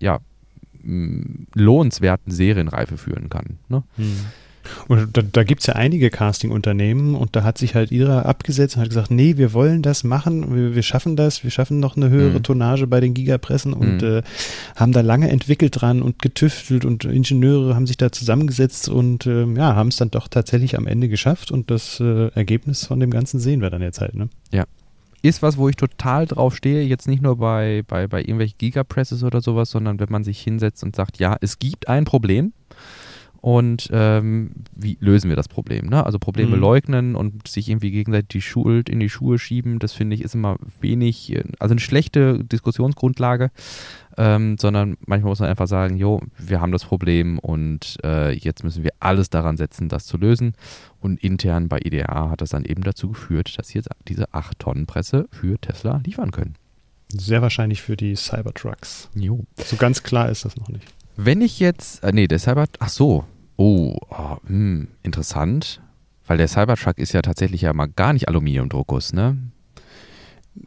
ja, lohnenswerten Serienreife führen kann. Ne? Hm. Und da, da gibt es ja einige Casting-Unternehmen und da hat sich halt ihrer abgesetzt und hat gesagt, nee, wir wollen das machen, wir, wir schaffen das, wir schaffen noch eine höhere mhm. Tonnage bei den Gigapressen und mhm. äh, haben da lange entwickelt dran und getüftelt und Ingenieure haben sich da zusammengesetzt und äh, ja, haben es dann doch tatsächlich am Ende geschafft und das äh, Ergebnis von dem Ganzen sehen wir dann jetzt halt, ne? Ja, ist was, wo ich total drauf stehe. Jetzt nicht nur bei, bei, bei irgendwelchen Gigapresses oder sowas, sondern wenn man sich hinsetzt und sagt, ja, es gibt ein Problem und ähm, wie lösen wir das Problem? Ne? Also Probleme mhm. leugnen und sich irgendwie gegenseitig die Schuld in die Schuhe schieben, das finde ich ist immer wenig, äh, also eine schlechte Diskussionsgrundlage, ähm, sondern manchmal muss man einfach sagen, jo, wir haben das Problem und äh, jetzt müssen wir alles daran setzen, das zu lösen. Und intern bei IDA hat das dann eben dazu geführt, dass sie jetzt diese 8-Tonnen-Presse für Tesla liefern können. Sehr wahrscheinlich für die Cybertrucks. Jo. So ganz klar ist das noch nicht. Wenn ich jetzt, äh, nee, der Cyber, ach so, oh, oh hm, interessant, weil der Cybertruck ist ja tatsächlich ja mal gar nicht Aluminiumdruckus, ne?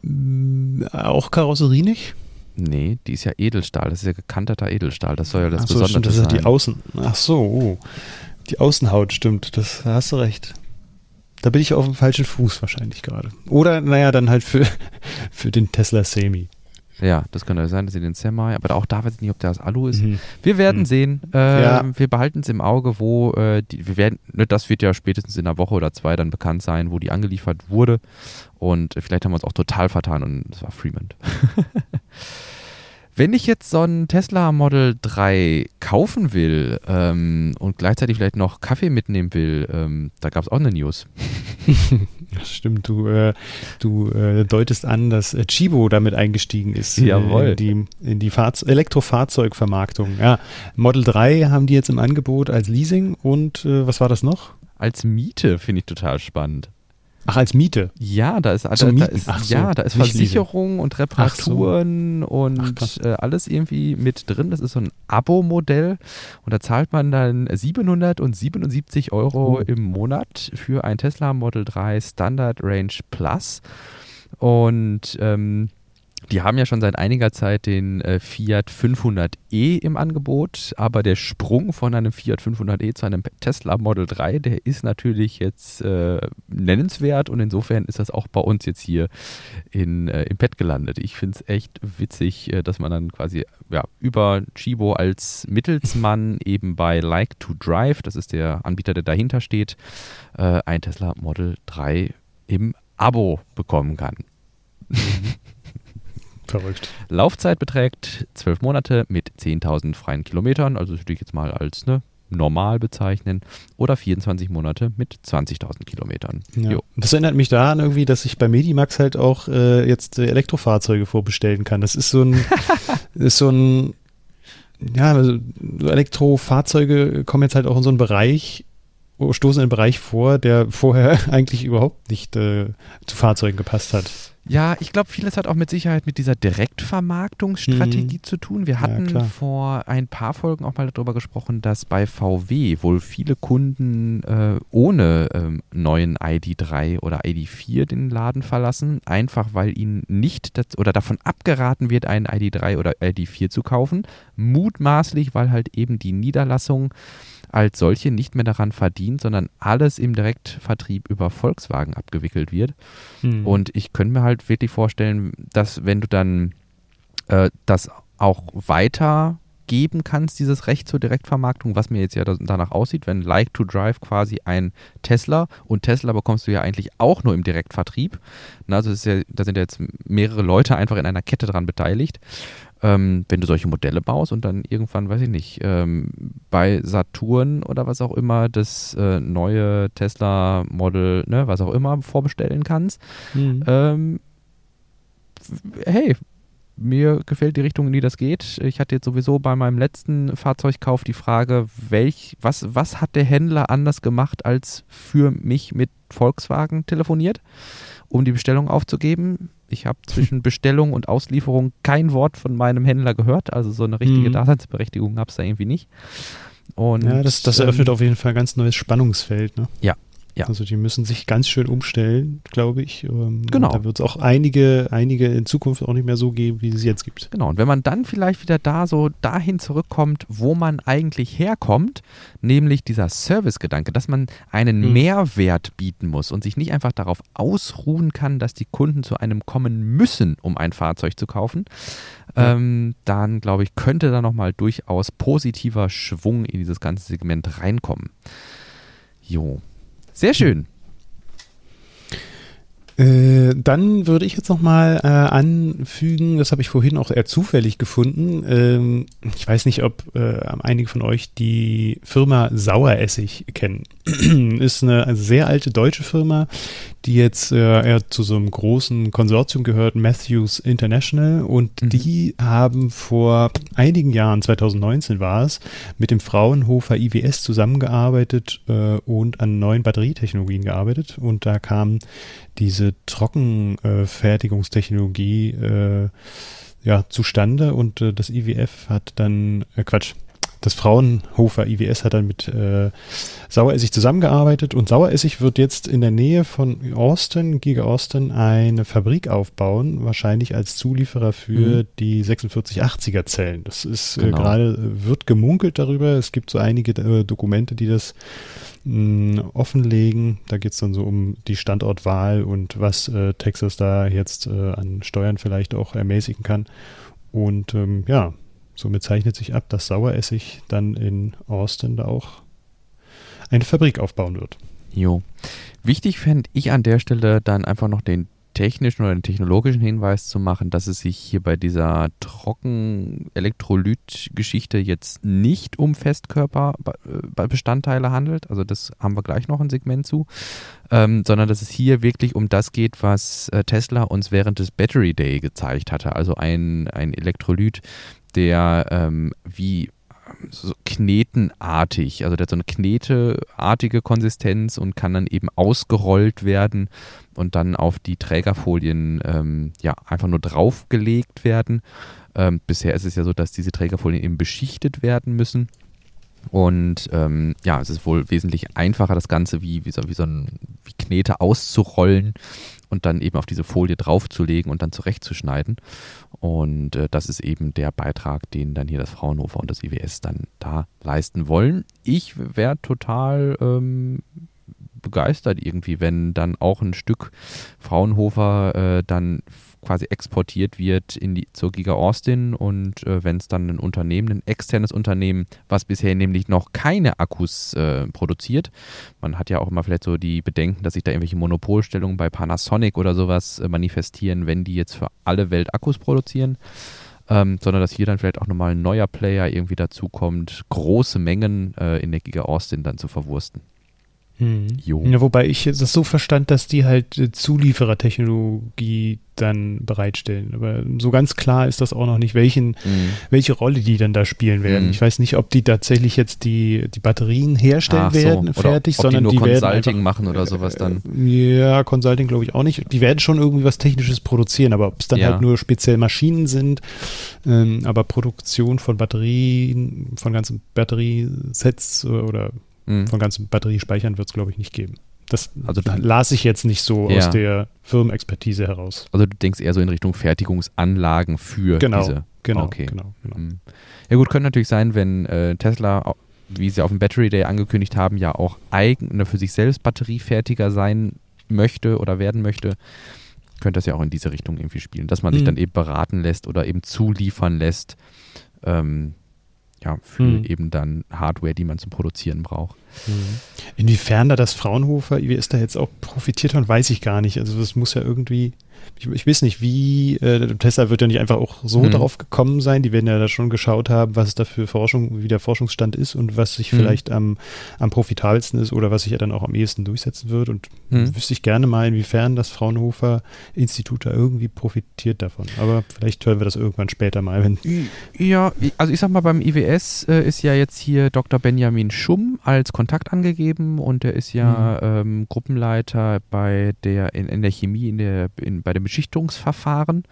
Mm, auch Karosserie nicht? Nee, die ist ja Edelstahl, das ist ja gekanterter Edelstahl, das soll ja das ach so, Besondere stimmt, das sein. ist die Außen, ach so, oh. die Außenhaut, stimmt, das da hast du recht. Da bin ich auf dem falschen Fuß wahrscheinlich gerade. Oder, naja, dann halt für, für den Tesla Semi. Ja, das könnte sein, dass sie den Semi, aber auch da weiß ich nicht, ob der aus Alu ist. Mhm. Wir werden mhm. sehen. Äh, ja. Wir behalten es im Auge, wo äh, die, wir werden, ne, das wird ja spätestens in einer Woche oder zwei dann bekannt sein, wo die angeliefert wurde. Und vielleicht haben wir uns auch total vertan und es war Fremont. Wenn ich jetzt so ein Tesla Model 3 kaufen will ähm, und gleichzeitig vielleicht noch Kaffee mitnehmen will, ähm, da gab es auch eine News. Stimmt, du, äh, du äh, deutest an, dass äh, Chibo damit eingestiegen ist äh, Jawohl. in die, in die Elektrofahrzeugvermarktung. Ja, Model 3 haben die jetzt im Angebot als Leasing und äh, was war das noch? Als Miete finde ich total spannend. Ach, als Miete? Ja, da ist, da, da ist, so, ja, da ist Versicherung und Reparaturen so. und Ach, äh, alles irgendwie mit drin. Das ist so ein Abo-Modell und da zahlt man dann 777 Euro oh. im Monat für ein Tesla Model 3 Standard Range Plus. Und ähm, die haben ja schon seit einiger Zeit den äh, Fiat 500e im Angebot, aber der Sprung von einem Fiat 500e zu einem Tesla Model 3, der ist natürlich jetzt äh, nennenswert und insofern ist das auch bei uns jetzt hier in, äh, im Pad gelandet. Ich finde es echt witzig, äh, dass man dann quasi ja, über Chibo als Mittelsmann eben bei Like to Drive, das ist der Anbieter, der dahinter steht, äh, ein Tesla Model 3 im Abo bekommen kann. Verrückt. Laufzeit beträgt zwölf Monate mit 10.000 freien Kilometern, also das würde ich jetzt mal als ne, normal bezeichnen, oder 24 Monate mit 20.000 Kilometern. Ja. Das erinnert mich daran irgendwie, dass ich bei Medimax halt auch äh, jetzt äh, Elektrofahrzeuge vorbestellen kann. Das ist so ein, ist so ein, ja, also Elektrofahrzeuge kommen jetzt halt auch in so einen Bereich, stoßen in einen Bereich vor, der vorher eigentlich überhaupt nicht äh, zu Fahrzeugen gepasst hat. Ja, ich glaube, vieles hat auch mit Sicherheit mit dieser Direktvermarktungsstrategie mhm. zu tun. Wir hatten ja, vor ein paar Folgen auch mal darüber gesprochen, dass bei VW wohl viele Kunden äh, ohne ähm, neuen ID3 oder ID4 den Laden verlassen, einfach weil ihnen nicht das, oder davon abgeraten wird, einen ID3 oder ID4 zu kaufen. Mutmaßlich, weil halt eben die Niederlassung als solche nicht mehr daran verdient, sondern alles im Direktvertrieb über Volkswagen abgewickelt wird. Hm. Und ich könnte mir halt wirklich vorstellen, dass wenn du dann äh, das auch weiter geben kannst, dieses Recht zur Direktvermarktung, was mir jetzt ja danach aussieht, wenn Like to Drive quasi ein Tesla und Tesla bekommst du ja eigentlich auch nur im Direktvertrieb. Also ja, da sind ja jetzt mehrere Leute einfach in einer Kette dran beteiligt ähm, wenn du solche Modelle baust und dann irgendwann, weiß ich nicht, ähm, bei Saturn oder was auch immer das äh, neue Tesla-Model, ne, was auch immer, vorbestellen kannst. Mhm. Ähm, hey, mir gefällt die Richtung, in die das geht. Ich hatte jetzt sowieso bei meinem letzten Fahrzeugkauf die Frage, welch, was, was hat der Händler anders gemacht, als für mich mit Volkswagen telefoniert, um die Bestellung aufzugeben? Ich habe zwischen Bestellung und Auslieferung kein Wort von meinem Händler gehört. Also so eine richtige mhm. Daseinsberechtigung gab es da irgendwie nicht. Und, ja, das, das eröffnet ähm, auf jeden Fall ein ganz neues Spannungsfeld. Ne? Ja, ja. Also die müssen sich ganz schön umstellen, glaube ich. Ähm, genau. Da wird es auch einige, einige in Zukunft auch nicht mehr so geben, wie es jetzt gibt. Genau. Und wenn man dann vielleicht wieder da so dahin zurückkommt, wo man eigentlich herkommt, nämlich dieser Servicegedanke, dass man einen hm. Mehrwert bieten muss und sich nicht einfach darauf ausruhen kann, dass die Kunden zu einem kommen müssen, um ein Fahrzeug zu kaufen, ja. ähm, dann glaube ich, könnte da nochmal durchaus positiver Schwung in dieses ganze Segment reinkommen. Jo, sehr schön. Äh, dann würde ich jetzt nochmal äh, anfügen, das habe ich vorhin auch eher zufällig gefunden. Ähm, ich weiß nicht, ob äh, einige von euch die Firma Saueressig kennen. Ist eine sehr alte deutsche Firma, die jetzt äh, eher zu so einem großen Konsortium gehört, Matthews International. Und mhm. die haben vor einigen Jahren, 2019 war es, mit dem Fraunhofer IWS zusammengearbeitet äh, und an neuen Batterietechnologien gearbeitet. Und da kam diese Trockenfertigungstechnologie äh, ja, zustande und äh, das IWF hat dann, äh, Quatsch, das Fraunhofer IWS hat dann mit äh, Saueressig zusammengearbeitet und Saueressig wird jetzt in der Nähe von Austin, Giga Austin, eine Fabrik aufbauen, wahrscheinlich als Zulieferer für mhm. die 4680er Zellen. Das ist äh, genau. äh, gerade, wird gemunkelt darüber. Es gibt so einige äh, Dokumente, die das mh, offenlegen. Da geht es dann so um die Standortwahl und was äh, Texas da jetzt äh, an Steuern vielleicht auch ermäßigen kann. Und ähm, ja, somit zeichnet sich ab, dass Saueressig dann in Austin da auch eine Fabrik aufbauen wird. Jo. Wichtig fände ich an der Stelle dann einfach noch den technischen oder den technologischen Hinweis zu machen, dass es sich hier bei dieser Trocken-Elektrolyt-Geschichte jetzt nicht um Festkörperbestandteile handelt. Also das haben wir gleich noch ein Segment zu. Ähm, sondern dass es hier wirklich um das geht, was äh, Tesla uns während des Battery Day gezeigt hatte. Also ein, ein Elektrolyt, der ähm, wie so knetenartig, also der hat so eine kneteartige Konsistenz und kann dann eben ausgerollt werden und dann auf die Trägerfolien ähm, ja einfach nur draufgelegt werden. Ähm, bisher ist es ja so, dass diese Trägerfolien eben beschichtet werden müssen. Und ähm, ja, es ist wohl wesentlich einfacher, das Ganze wie, wie, so, wie so ein wie Knete auszurollen und dann eben auf diese Folie draufzulegen und dann zurechtzuschneiden. Und äh, das ist eben der Beitrag, den dann hier das Fraunhofer und das IWS dann da leisten wollen. Ich wäre total ähm, begeistert irgendwie, wenn dann auch ein Stück Fraunhofer äh, dann quasi exportiert wird in die, zur Giga Austin und äh, wenn es dann ein Unternehmen, ein externes Unternehmen, was bisher nämlich noch keine Akkus äh, produziert, man hat ja auch immer vielleicht so die Bedenken, dass sich da irgendwelche Monopolstellungen bei Panasonic oder sowas äh, manifestieren, wenn die jetzt für alle Welt Akkus produzieren. Ähm, sondern dass hier dann vielleicht auch nochmal ein neuer Player irgendwie dazukommt, große Mengen äh, in der Giga Austin dann zu verwursten. Hm. Ja, wobei ich das so verstand, dass die halt äh, Zulieferertechnologie dann bereitstellen. Aber so ganz klar ist das auch noch nicht, welchen, mhm. welche Rolle die dann da spielen werden. Mhm. Ich weiß nicht, ob die tatsächlich jetzt die, die Batterien herstellen Ach werden, so. fertig, ob sondern die, nur die Consulting werden einfach, machen oder sowas dann. Äh, ja, Consulting glaube ich auch nicht. Die werden schon irgendwie was Technisches produzieren, aber ob es dann ja. halt nur speziell Maschinen sind, ähm, aber Produktion von Batterien, von ganzen Batteriesets oder Mhm. Von ganzen Batteriespeichern wird es, glaube ich, nicht geben. Das also du, las ich jetzt nicht so ja. aus der Firmenexpertise heraus. Also du denkst eher so in Richtung Fertigungsanlagen für genau, diese. Genau, okay. genau, genau. Mhm. Ja gut, könnte natürlich sein, wenn äh, Tesla, wie sie auf dem Battery Day angekündigt haben, ja auch eigene für sich selbst Batteriefertiger sein möchte oder werden möchte, könnte das ja auch in diese Richtung irgendwie spielen, dass man mhm. sich dann eben beraten lässt oder eben zuliefern lässt. Ähm, ja, für mhm. eben dann Hardware, die man zum Produzieren braucht. Inwiefern da das Fraunhofer IWS da jetzt auch profitiert hat, weiß ich gar nicht. Also das muss ja irgendwie ich, ich weiß nicht, wie, äh, Tesla wird ja nicht einfach auch so mhm. drauf gekommen sein. Die werden ja da schon geschaut haben, was es da für Forschung, wie der Forschungsstand ist und was sich mhm. vielleicht am, am profitabelsten ist oder was sich ja dann auch am ehesten durchsetzen wird. Und mhm. wüsste ich gerne mal, inwiefern das Fraunhofer Institut da irgendwie profitiert davon. Aber vielleicht hören wir das irgendwann später mal. Wenn ja, also ich sag mal, beim IWS äh, ist ja jetzt hier Dr. Benjamin Schumm als Kontakt angegeben und er ist ja mhm. ähm, Gruppenleiter bei der in, in der Chemie, in der, in, bei dem Beschichtungsverfahren.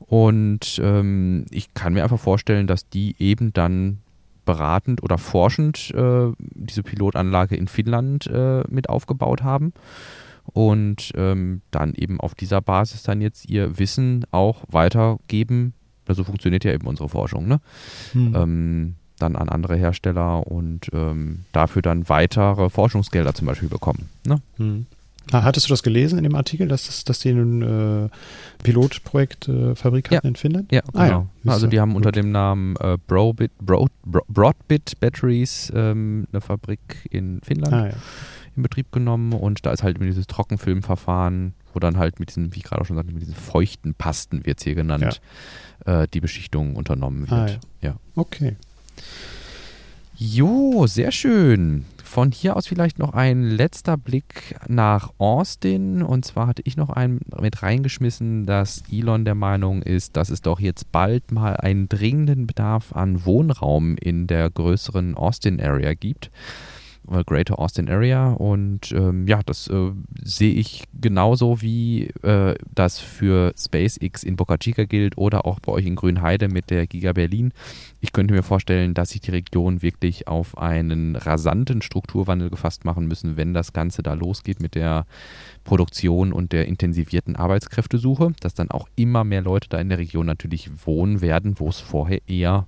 Und ähm, ich kann mir einfach vorstellen, dass die eben dann beratend oder forschend äh, diese Pilotanlage in Finnland äh, mit aufgebaut haben und ähm, dann eben auf dieser Basis dann jetzt ihr Wissen auch weitergeben. So also funktioniert ja eben unsere Forschung, ne? Hm. Ähm, dann an andere Hersteller und ähm, dafür dann weitere Forschungsgelder zum Beispiel bekommen. Ne? Hm. Hattest du das gelesen in dem Artikel, dass, das, dass die ein äh, Pilotprojekt äh, Fabrik hatten ja. in Finnland? Ja, genau. Ah, ja. genau. Also die haben unter dem Namen äh, Brobit, Bro, Bro, Broadbit Batteries ähm, eine Fabrik in Finnland ah, ja. in Betrieb genommen und da ist halt dieses Trockenfilmverfahren wo dann halt mit diesen, wie ich gerade auch schon sagte, mit diesen feuchten Pasten wird es hier genannt, ja. äh, die Beschichtung unternommen wird. Ah, ja. ja. Okay. Jo, sehr schön. Von hier aus vielleicht noch ein letzter Blick nach Austin. Und zwar hatte ich noch einen mit reingeschmissen, dass Elon der Meinung ist, dass es doch jetzt bald mal einen dringenden Bedarf an Wohnraum in der größeren Austin-Area gibt. Greater Austin Area. Und ähm, ja, das äh, sehe ich genauso wie äh, das für SpaceX in Boca Chica gilt oder auch bei euch in Grünheide mit der Giga Berlin. Ich könnte mir vorstellen, dass sich die Region wirklich auf einen rasanten Strukturwandel gefasst machen müssen, wenn das Ganze da losgeht mit der Produktion und der intensivierten Arbeitskräftesuche, dass dann auch immer mehr Leute da in der Region natürlich wohnen werden, wo es vorher eher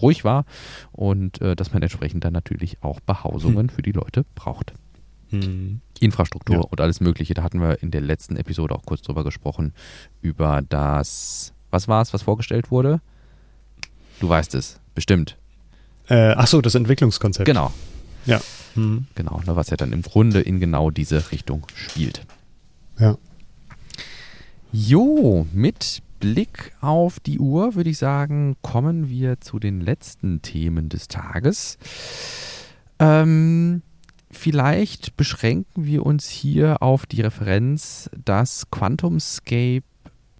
ruhig war und äh, dass man entsprechend dann natürlich auch Behausungen hm. für die Leute braucht. Hm. Infrastruktur ja. und alles Mögliche. Da hatten wir in der letzten Episode auch kurz drüber gesprochen, über das, was war es, was vorgestellt wurde? Du weißt es, bestimmt. Äh, ach so, das Entwicklungskonzept. Genau. Ja. Hm. Genau, ne, was ja dann im Grunde in genau diese Richtung spielt. Ja. Jo, mit Blick auf die Uhr würde ich sagen, kommen wir zu den letzten Themen des Tages. Ähm, vielleicht beschränken wir uns hier auf die Referenz, dass QuantumScape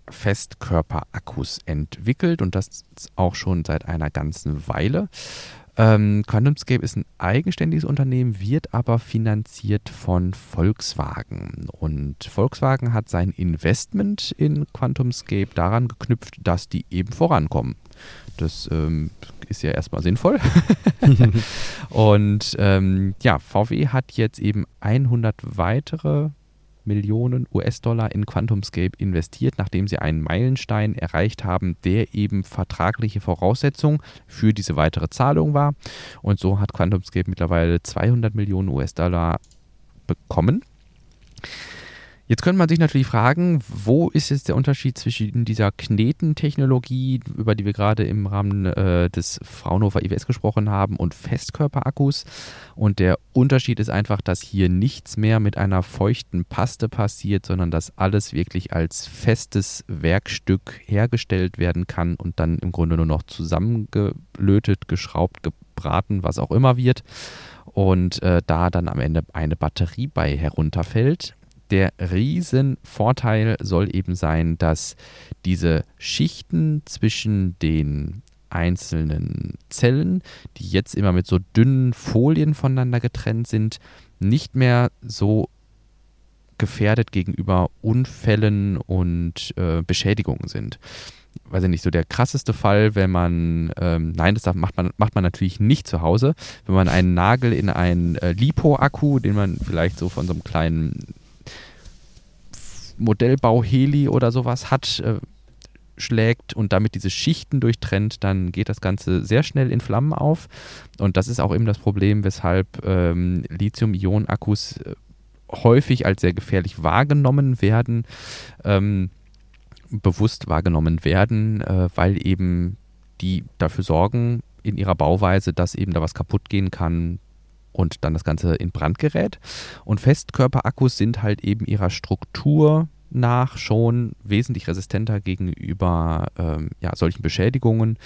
Festkörperakkus entwickelt und das auch schon seit einer ganzen Weile. Ähm, QuantumScape ist ein eigenständiges Unternehmen, wird aber finanziert von Volkswagen. Und Volkswagen hat sein Investment in QuantumScape daran geknüpft, dass die eben vorankommen. Das ähm, ist ja erstmal sinnvoll. und ähm, ja, VW hat jetzt eben 100 weitere Millionen US-Dollar in QuantumScape investiert, nachdem sie einen Meilenstein erreicht haben, der eben vertragliche Voraussetzung für diese weitere Zahlung war. Und so hat QuantumScape mittlerweile 200 Millionen US-Dollar bekommen. Jetzt könnte man sich natürlich fragen, wo ist jetzt der Unterschied zwischen dieser Knetentechnologie, über die wir gerade im Rahmen äh, des Fraunhofer IWS gesprochen haben, und Festkörperakkus? Und der Unterschied ist einfach, dass hier nichts mehr mit einer feuchten Paste passiert, sondern dass alles wirklich als festes Werkstück hergestellt werden kann und dann im Grunde nur noch zusammengelötet, geschraubt, gebraten, was auch immer wird. Und äh, da dann am Ende eine Batterie bei herunterfällt der Riesenvorteil soll eben sein, dass diese Schichten zwischen den einzelnen Zellen, die jetzt immer mit so dünnen Folien voneinander getrennt sind, nicht mehr so gefährdet gegenüber Unfällen und äh, Beschädigungen sind. Weiß ich nicht, so der krasseste Fall, wenn man, ähm, nein, das macht man, macht man natürlich nicht zu Hause, wenn man einen Nagel in einen äh, Lipo-Akku, den man vielleicht so von so einem kleinen Modellbau Heli oder sowas hat, äh, schlägt und damit diese Schichten durchtrennt, dann geht das Ganze sehr schnell in Flammen auf. Und das ist auch eben das Problem, weshalb ähm, Lithium-Ionen-Akkus äh, häufig als sehr gefährlich wahrgenommen werden, ähm, bewusst wahrgenommen werden, äh, weil eben die dafür sorgen in ihrer Bauweise, dass eben da was kaputt gehen kann, und dann das Ganze in Brand gerät. Und Festkörperakkus sind halt eben ihrer Struktur nach schon wesentlich resistenter gegenüber ähm, ja, solchen Beschädigungen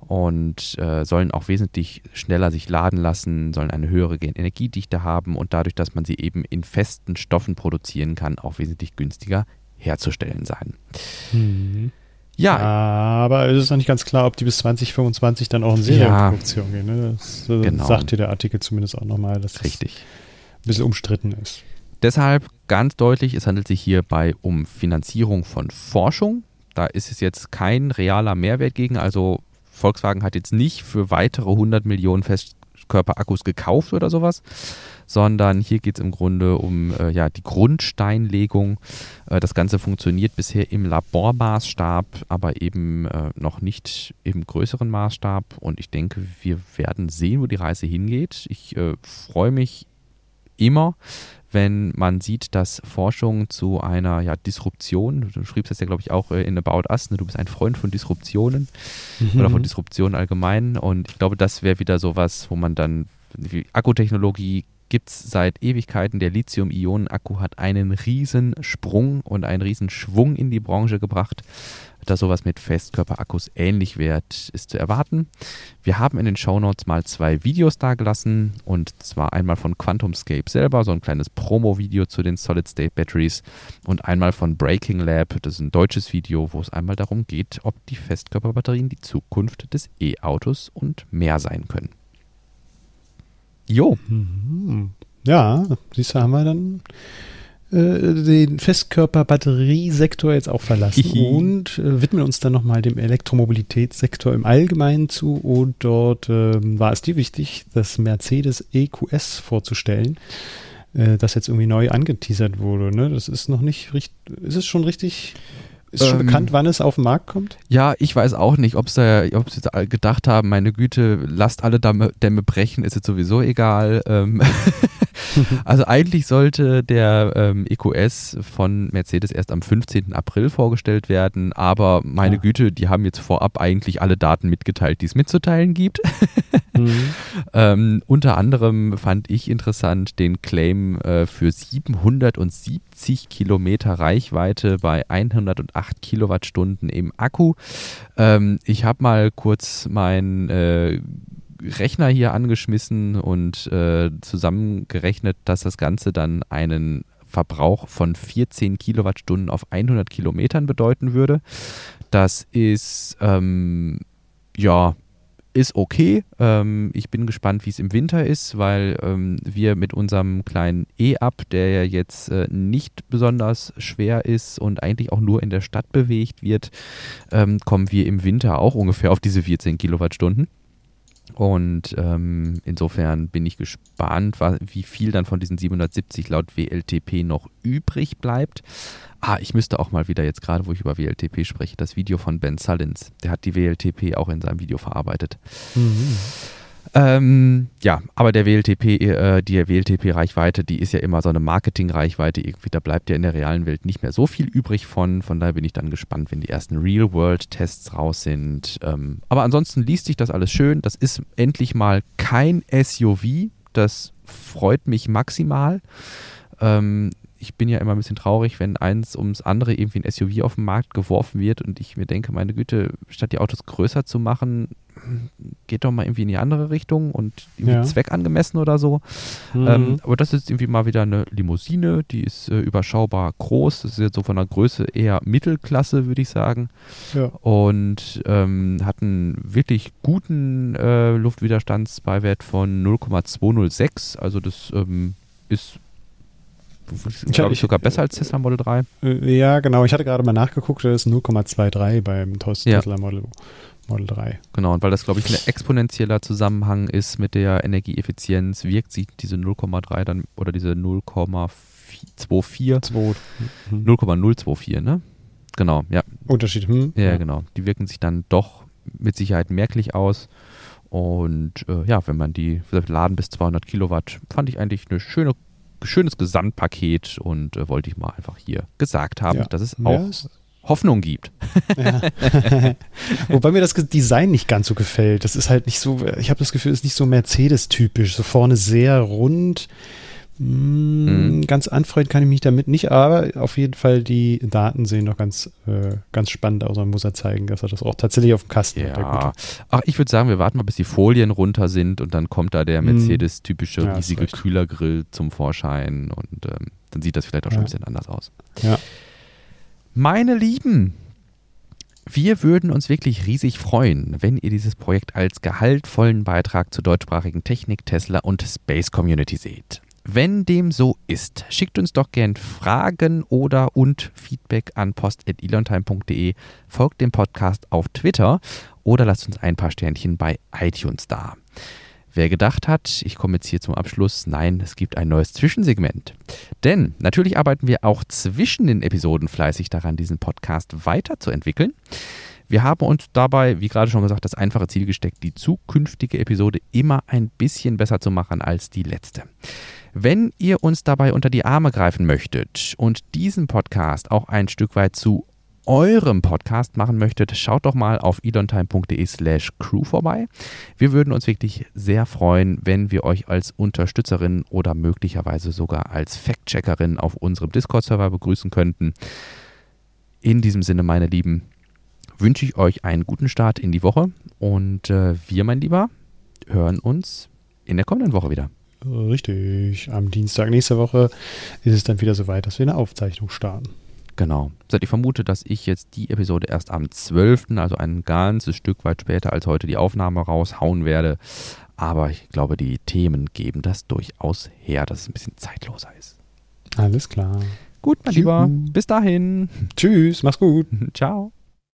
und äh, sollen auch wesentlich schneller sich laden lassen, sollen eine höhere Energiedichte haben und dadurch, dass man sie eben in festen Stoffen produzieren kann, auch wesentlich günstiger herzustellen sein. Mhm. Ja. Aber es ist noch nicht ganz klar, ob die bis 2025 dann auch in Serienproduktion ja, gehen. Ne? Das äh, genau. sagt hier der Artikel zumindest auch nochmal, dass Richtig. das ein bisschen umstritten ist. Deshalb ganz deutlich, es handelt sich hierbei um Finanzierung von Forschung. Da ist es jetzt kein realer Mehrwert gegen. Also Volkswagen hat jetzt nicht für weitere 100 Millionen Festkörperakkus gekauft oder sowas, sondern hier geht es im Grunde um äh, ja, die Grundsteinlegung. Äh, das Ganze funktioniert bisher im Labormaßstab, aber eben äh, noch nicht im größeren Maßstab. Und ich denke, wir werden sehen, wo die Reise hingeht. Ich äh, freue mich immer, wenn man sieht, dass Forschung zu einer ja, Disruption, du schriebst das ja, glaube ich, auch äh, in About Us, ne? du bist ein Freund von Disruptionen mhm. oder von Disruptionen allgemein und ich glaube, das wäre wieder sowas, wo man dann, die Akkutechnologie gibt es seit Ewigkeiten. Der Lithium-Ionen-Akku hat einen riesen Sprung und einen riesen Schwung in die Branche gebracht dass sowas mit Festkörperakkus ähnlich wird, ist zu erwarten. Wir haben in den Shownotes mal zwei Videos dagelassen und zwar einmal von QuantumScape selber, so ein kleines Promo-Video zu den Solid-State-Batteries und einmal von Breaking Lab, das ist ein deutsches Video, wo es einmal darum geht, ob die Festkörperbatterien die Zukunft des E-Autos und mehr sein können. Jo. Mhm. Ja, siehst du, haben wir dann den Festkörper-Batteriesektor jetzt auch verlassen und äh, widmen uns dann nochmal dem Elektromobilitätssektor im Allgemeinen zu. Und dort äh, war es dir wichtig, das Mercedes EQS vorzustellen, äh, das jetzt irgendwie neu angeteasert wurde. Ne? Das ist noch nicht richtig, ist es schon richtig ist schon ähm, bekannt, wann es auf den Markt kommt? Ja, ich weiß auch nicht, ob sie, sie gedacht haben, meine Güte, lasst alle Dämme, Dämme brechen, ist jetzt sowieso egal. Ähm also eigentlich sollte der ähm, EQS von Mercedes erst am 15. April vorgestellt werden, aber meine ja. Güte, die haben jetzt vorab eigentlich alle Daten mitgeteilt, die es mitzuteilen gibt. mhm. ähm, unter anderem fand ich interessant den Claim äh, für 770 Kilometer Reichweite bei 108 Kilowattstunden im Akku. Ähm, ich habe mal kurz mein äh, Rechner hier angeschmissen und äh, zusammengerechnet, dass das Ganze dann einen Verbrauch von 14 Kilowattstunden auf 100 Kilometern bedeuten würde. Das ist, ähm, ja, ist okay. Ähm, ich bin gespannt, wie es im Winter ist, weil ähm, wir mit unserem kleinen E-Up, der ja jetzt äh, nicht besonders schwer ist und eigentlich auch nur in der Stadt bewegt wird, ähm, kommen wir im Winter auch ungefähr auf diese 14 Kilowattstunden. Und ähm, insofern bin ich gespannt, wie viel dann von diesen 770 laut WLTP noch übrig bleibt. Ah, ich müsste auch mal wieder jetzt gerade, wo ich über WLTP spreche, das Video von Ben Sullins. Der hat die WLTP auch in seinem Video verarbeitet. Mhm. Ähm, ja, aber der WLTP, äh, die WLTP-Reichweite, die ist ja immer so eine Marketing-Reichweite. Irgendwie, da bleibt ja in der realen Welt nicht mehr so viel übrig von. Von daher bin ich dann gespannt, wenn die ersten Real-World-Tests raus sind. Ähm, aber ansonsten liest sich das alles schön. Das ist endlich mal kein SUV. Das freut mich maximal. Ähm, ich bin ja immer ein bisschen traurig, wenn eins ums andere irgendwie ein SUV auf den Markt geworfen wird und ich mir denke, meine Güte, statt die Autos größer zu machen, geht doch mal irgendwie in die andere Richtung und irgendwie ja. zweckangemessen oder so. Mhm. Ähm, aber das ist irgendwie mal wieder eine Limousine, die ist äh, überschaubar groß. Das ist jetzt so von der Größe eher Mittelklasse, würde ich sagen. Ja. Und ähm, hat einen wirklich guten äh, Luftwiderstandsbeiwert von 0,206. Also das ähm, ist glaube ich, sogar besser als Tesla Model 3. Äh, ja, genau. Ich hatte gerade mal nachgeguckt, das ist 0,23 beim Tesla ja. Model Model 3. Genau, und weil das, glaube ich, ein exponentieller Zusammenhang ist mit der Energieeffizienz, wirkt sich diese 0,3 dann oder diese 0,24 0,024, ne? Genau, ja. Unterschied, hm? Ja, ja, genau. Die wirken sich dann doch mit Sicherheit merklich aus. Und äh, ja, wenn man die laden bis 200 Kilowatt, fand ich eigentlich eine schöne schönes Gesamtpaket und äh, wollte ich mal einfach hier gesagt haben, ja. dass es auch ja, Hoffnung gibt. Ja. Wobei mir das Design nicht ganz so gefällt. Das ist halt nicht so, ich habe das Gefühl, es ist nicht so Mercedes-typisch. So vorne sehr rund. Mm, mhm. Ganz anfreunden kann ich mich damit nicht, aber auf jeden Fall die Daten sehen doch ganz, äh, ganz spannend aus. Man muss er zeigen, dass er das auch tatsächlich auf dem Kasten ja. hat. Ach, ich würde sagen, wir warten mal, bis die Folien runter sind und dann kommt da der mhm. Mercedes-typische ja, riesige Kühlergrill zum Vorschein und ähm, dann sieht das vielleicht auch schon ja. ein bisschen anders aus. Ja. Meine Lieben, wir würden uns wirklich riesig freuen, wenn ihr dieses Projekt als gehaltvollen Beitrag zur deutschsprachigen Technik, Tesla und Space Community seht. Wenn dem so ist, schickt uns doch gern Fragen oder und Feedback an post.elontime.de, folgt dem Podcast auf Twitter oder lasst uns ein paar Sternchen bei iTunes da. Wer gedacht hat, ich komme jetzt hier zum Abschluss, nein, es gibt ein neues Zwischensegment. Denn natürlich arbeiten wir auch zwischen den Episoden fleißig daran, diesen Podcast weiterzuentwickeln. Wir haben uns dabei, wie gerade schon gesagt, das einfache Ziel gesteckt, die zukünftige Episode immer ein bisschen besser zu machen als die letzte. Wenn ihr uns dabei unter die Arme greifen möchtet und diesen Podcast auch ein Stück weit zu eurem Podcast machen möchtet, schaut doch mal auf edontime.de slash crew vorbei. Wir würden uns wirklich sehr freuen, wenn wir euch als Unterstützerin oder möglicherweise sogar als Fact-Checkerin auf unserem Discord-Server begrüßen könnten. In diesem Sinne, meine Lieben, wünsche ich euch einen guten Start in die Woche und äh, wir, mein Lieber, hören uns in der kommenden Woche wieder. Richtig. Am Dienstag nächste Woche ist es dann wieder soweit, dass wir eine Aufzeichnung starten. Genau. Seit ich vermute, dass ich jetzt die Episode erst am 12., also ein ganzes Stück weit später als heute die Aufnahme raushauen werde. Aber ich glaube, die Themen geben das durchaus her, dass es ein bisschen zeitloser ist. Alles klar. Gut, mein Lieber. Bis dahin. Tschüss, mach's gut. Ciao.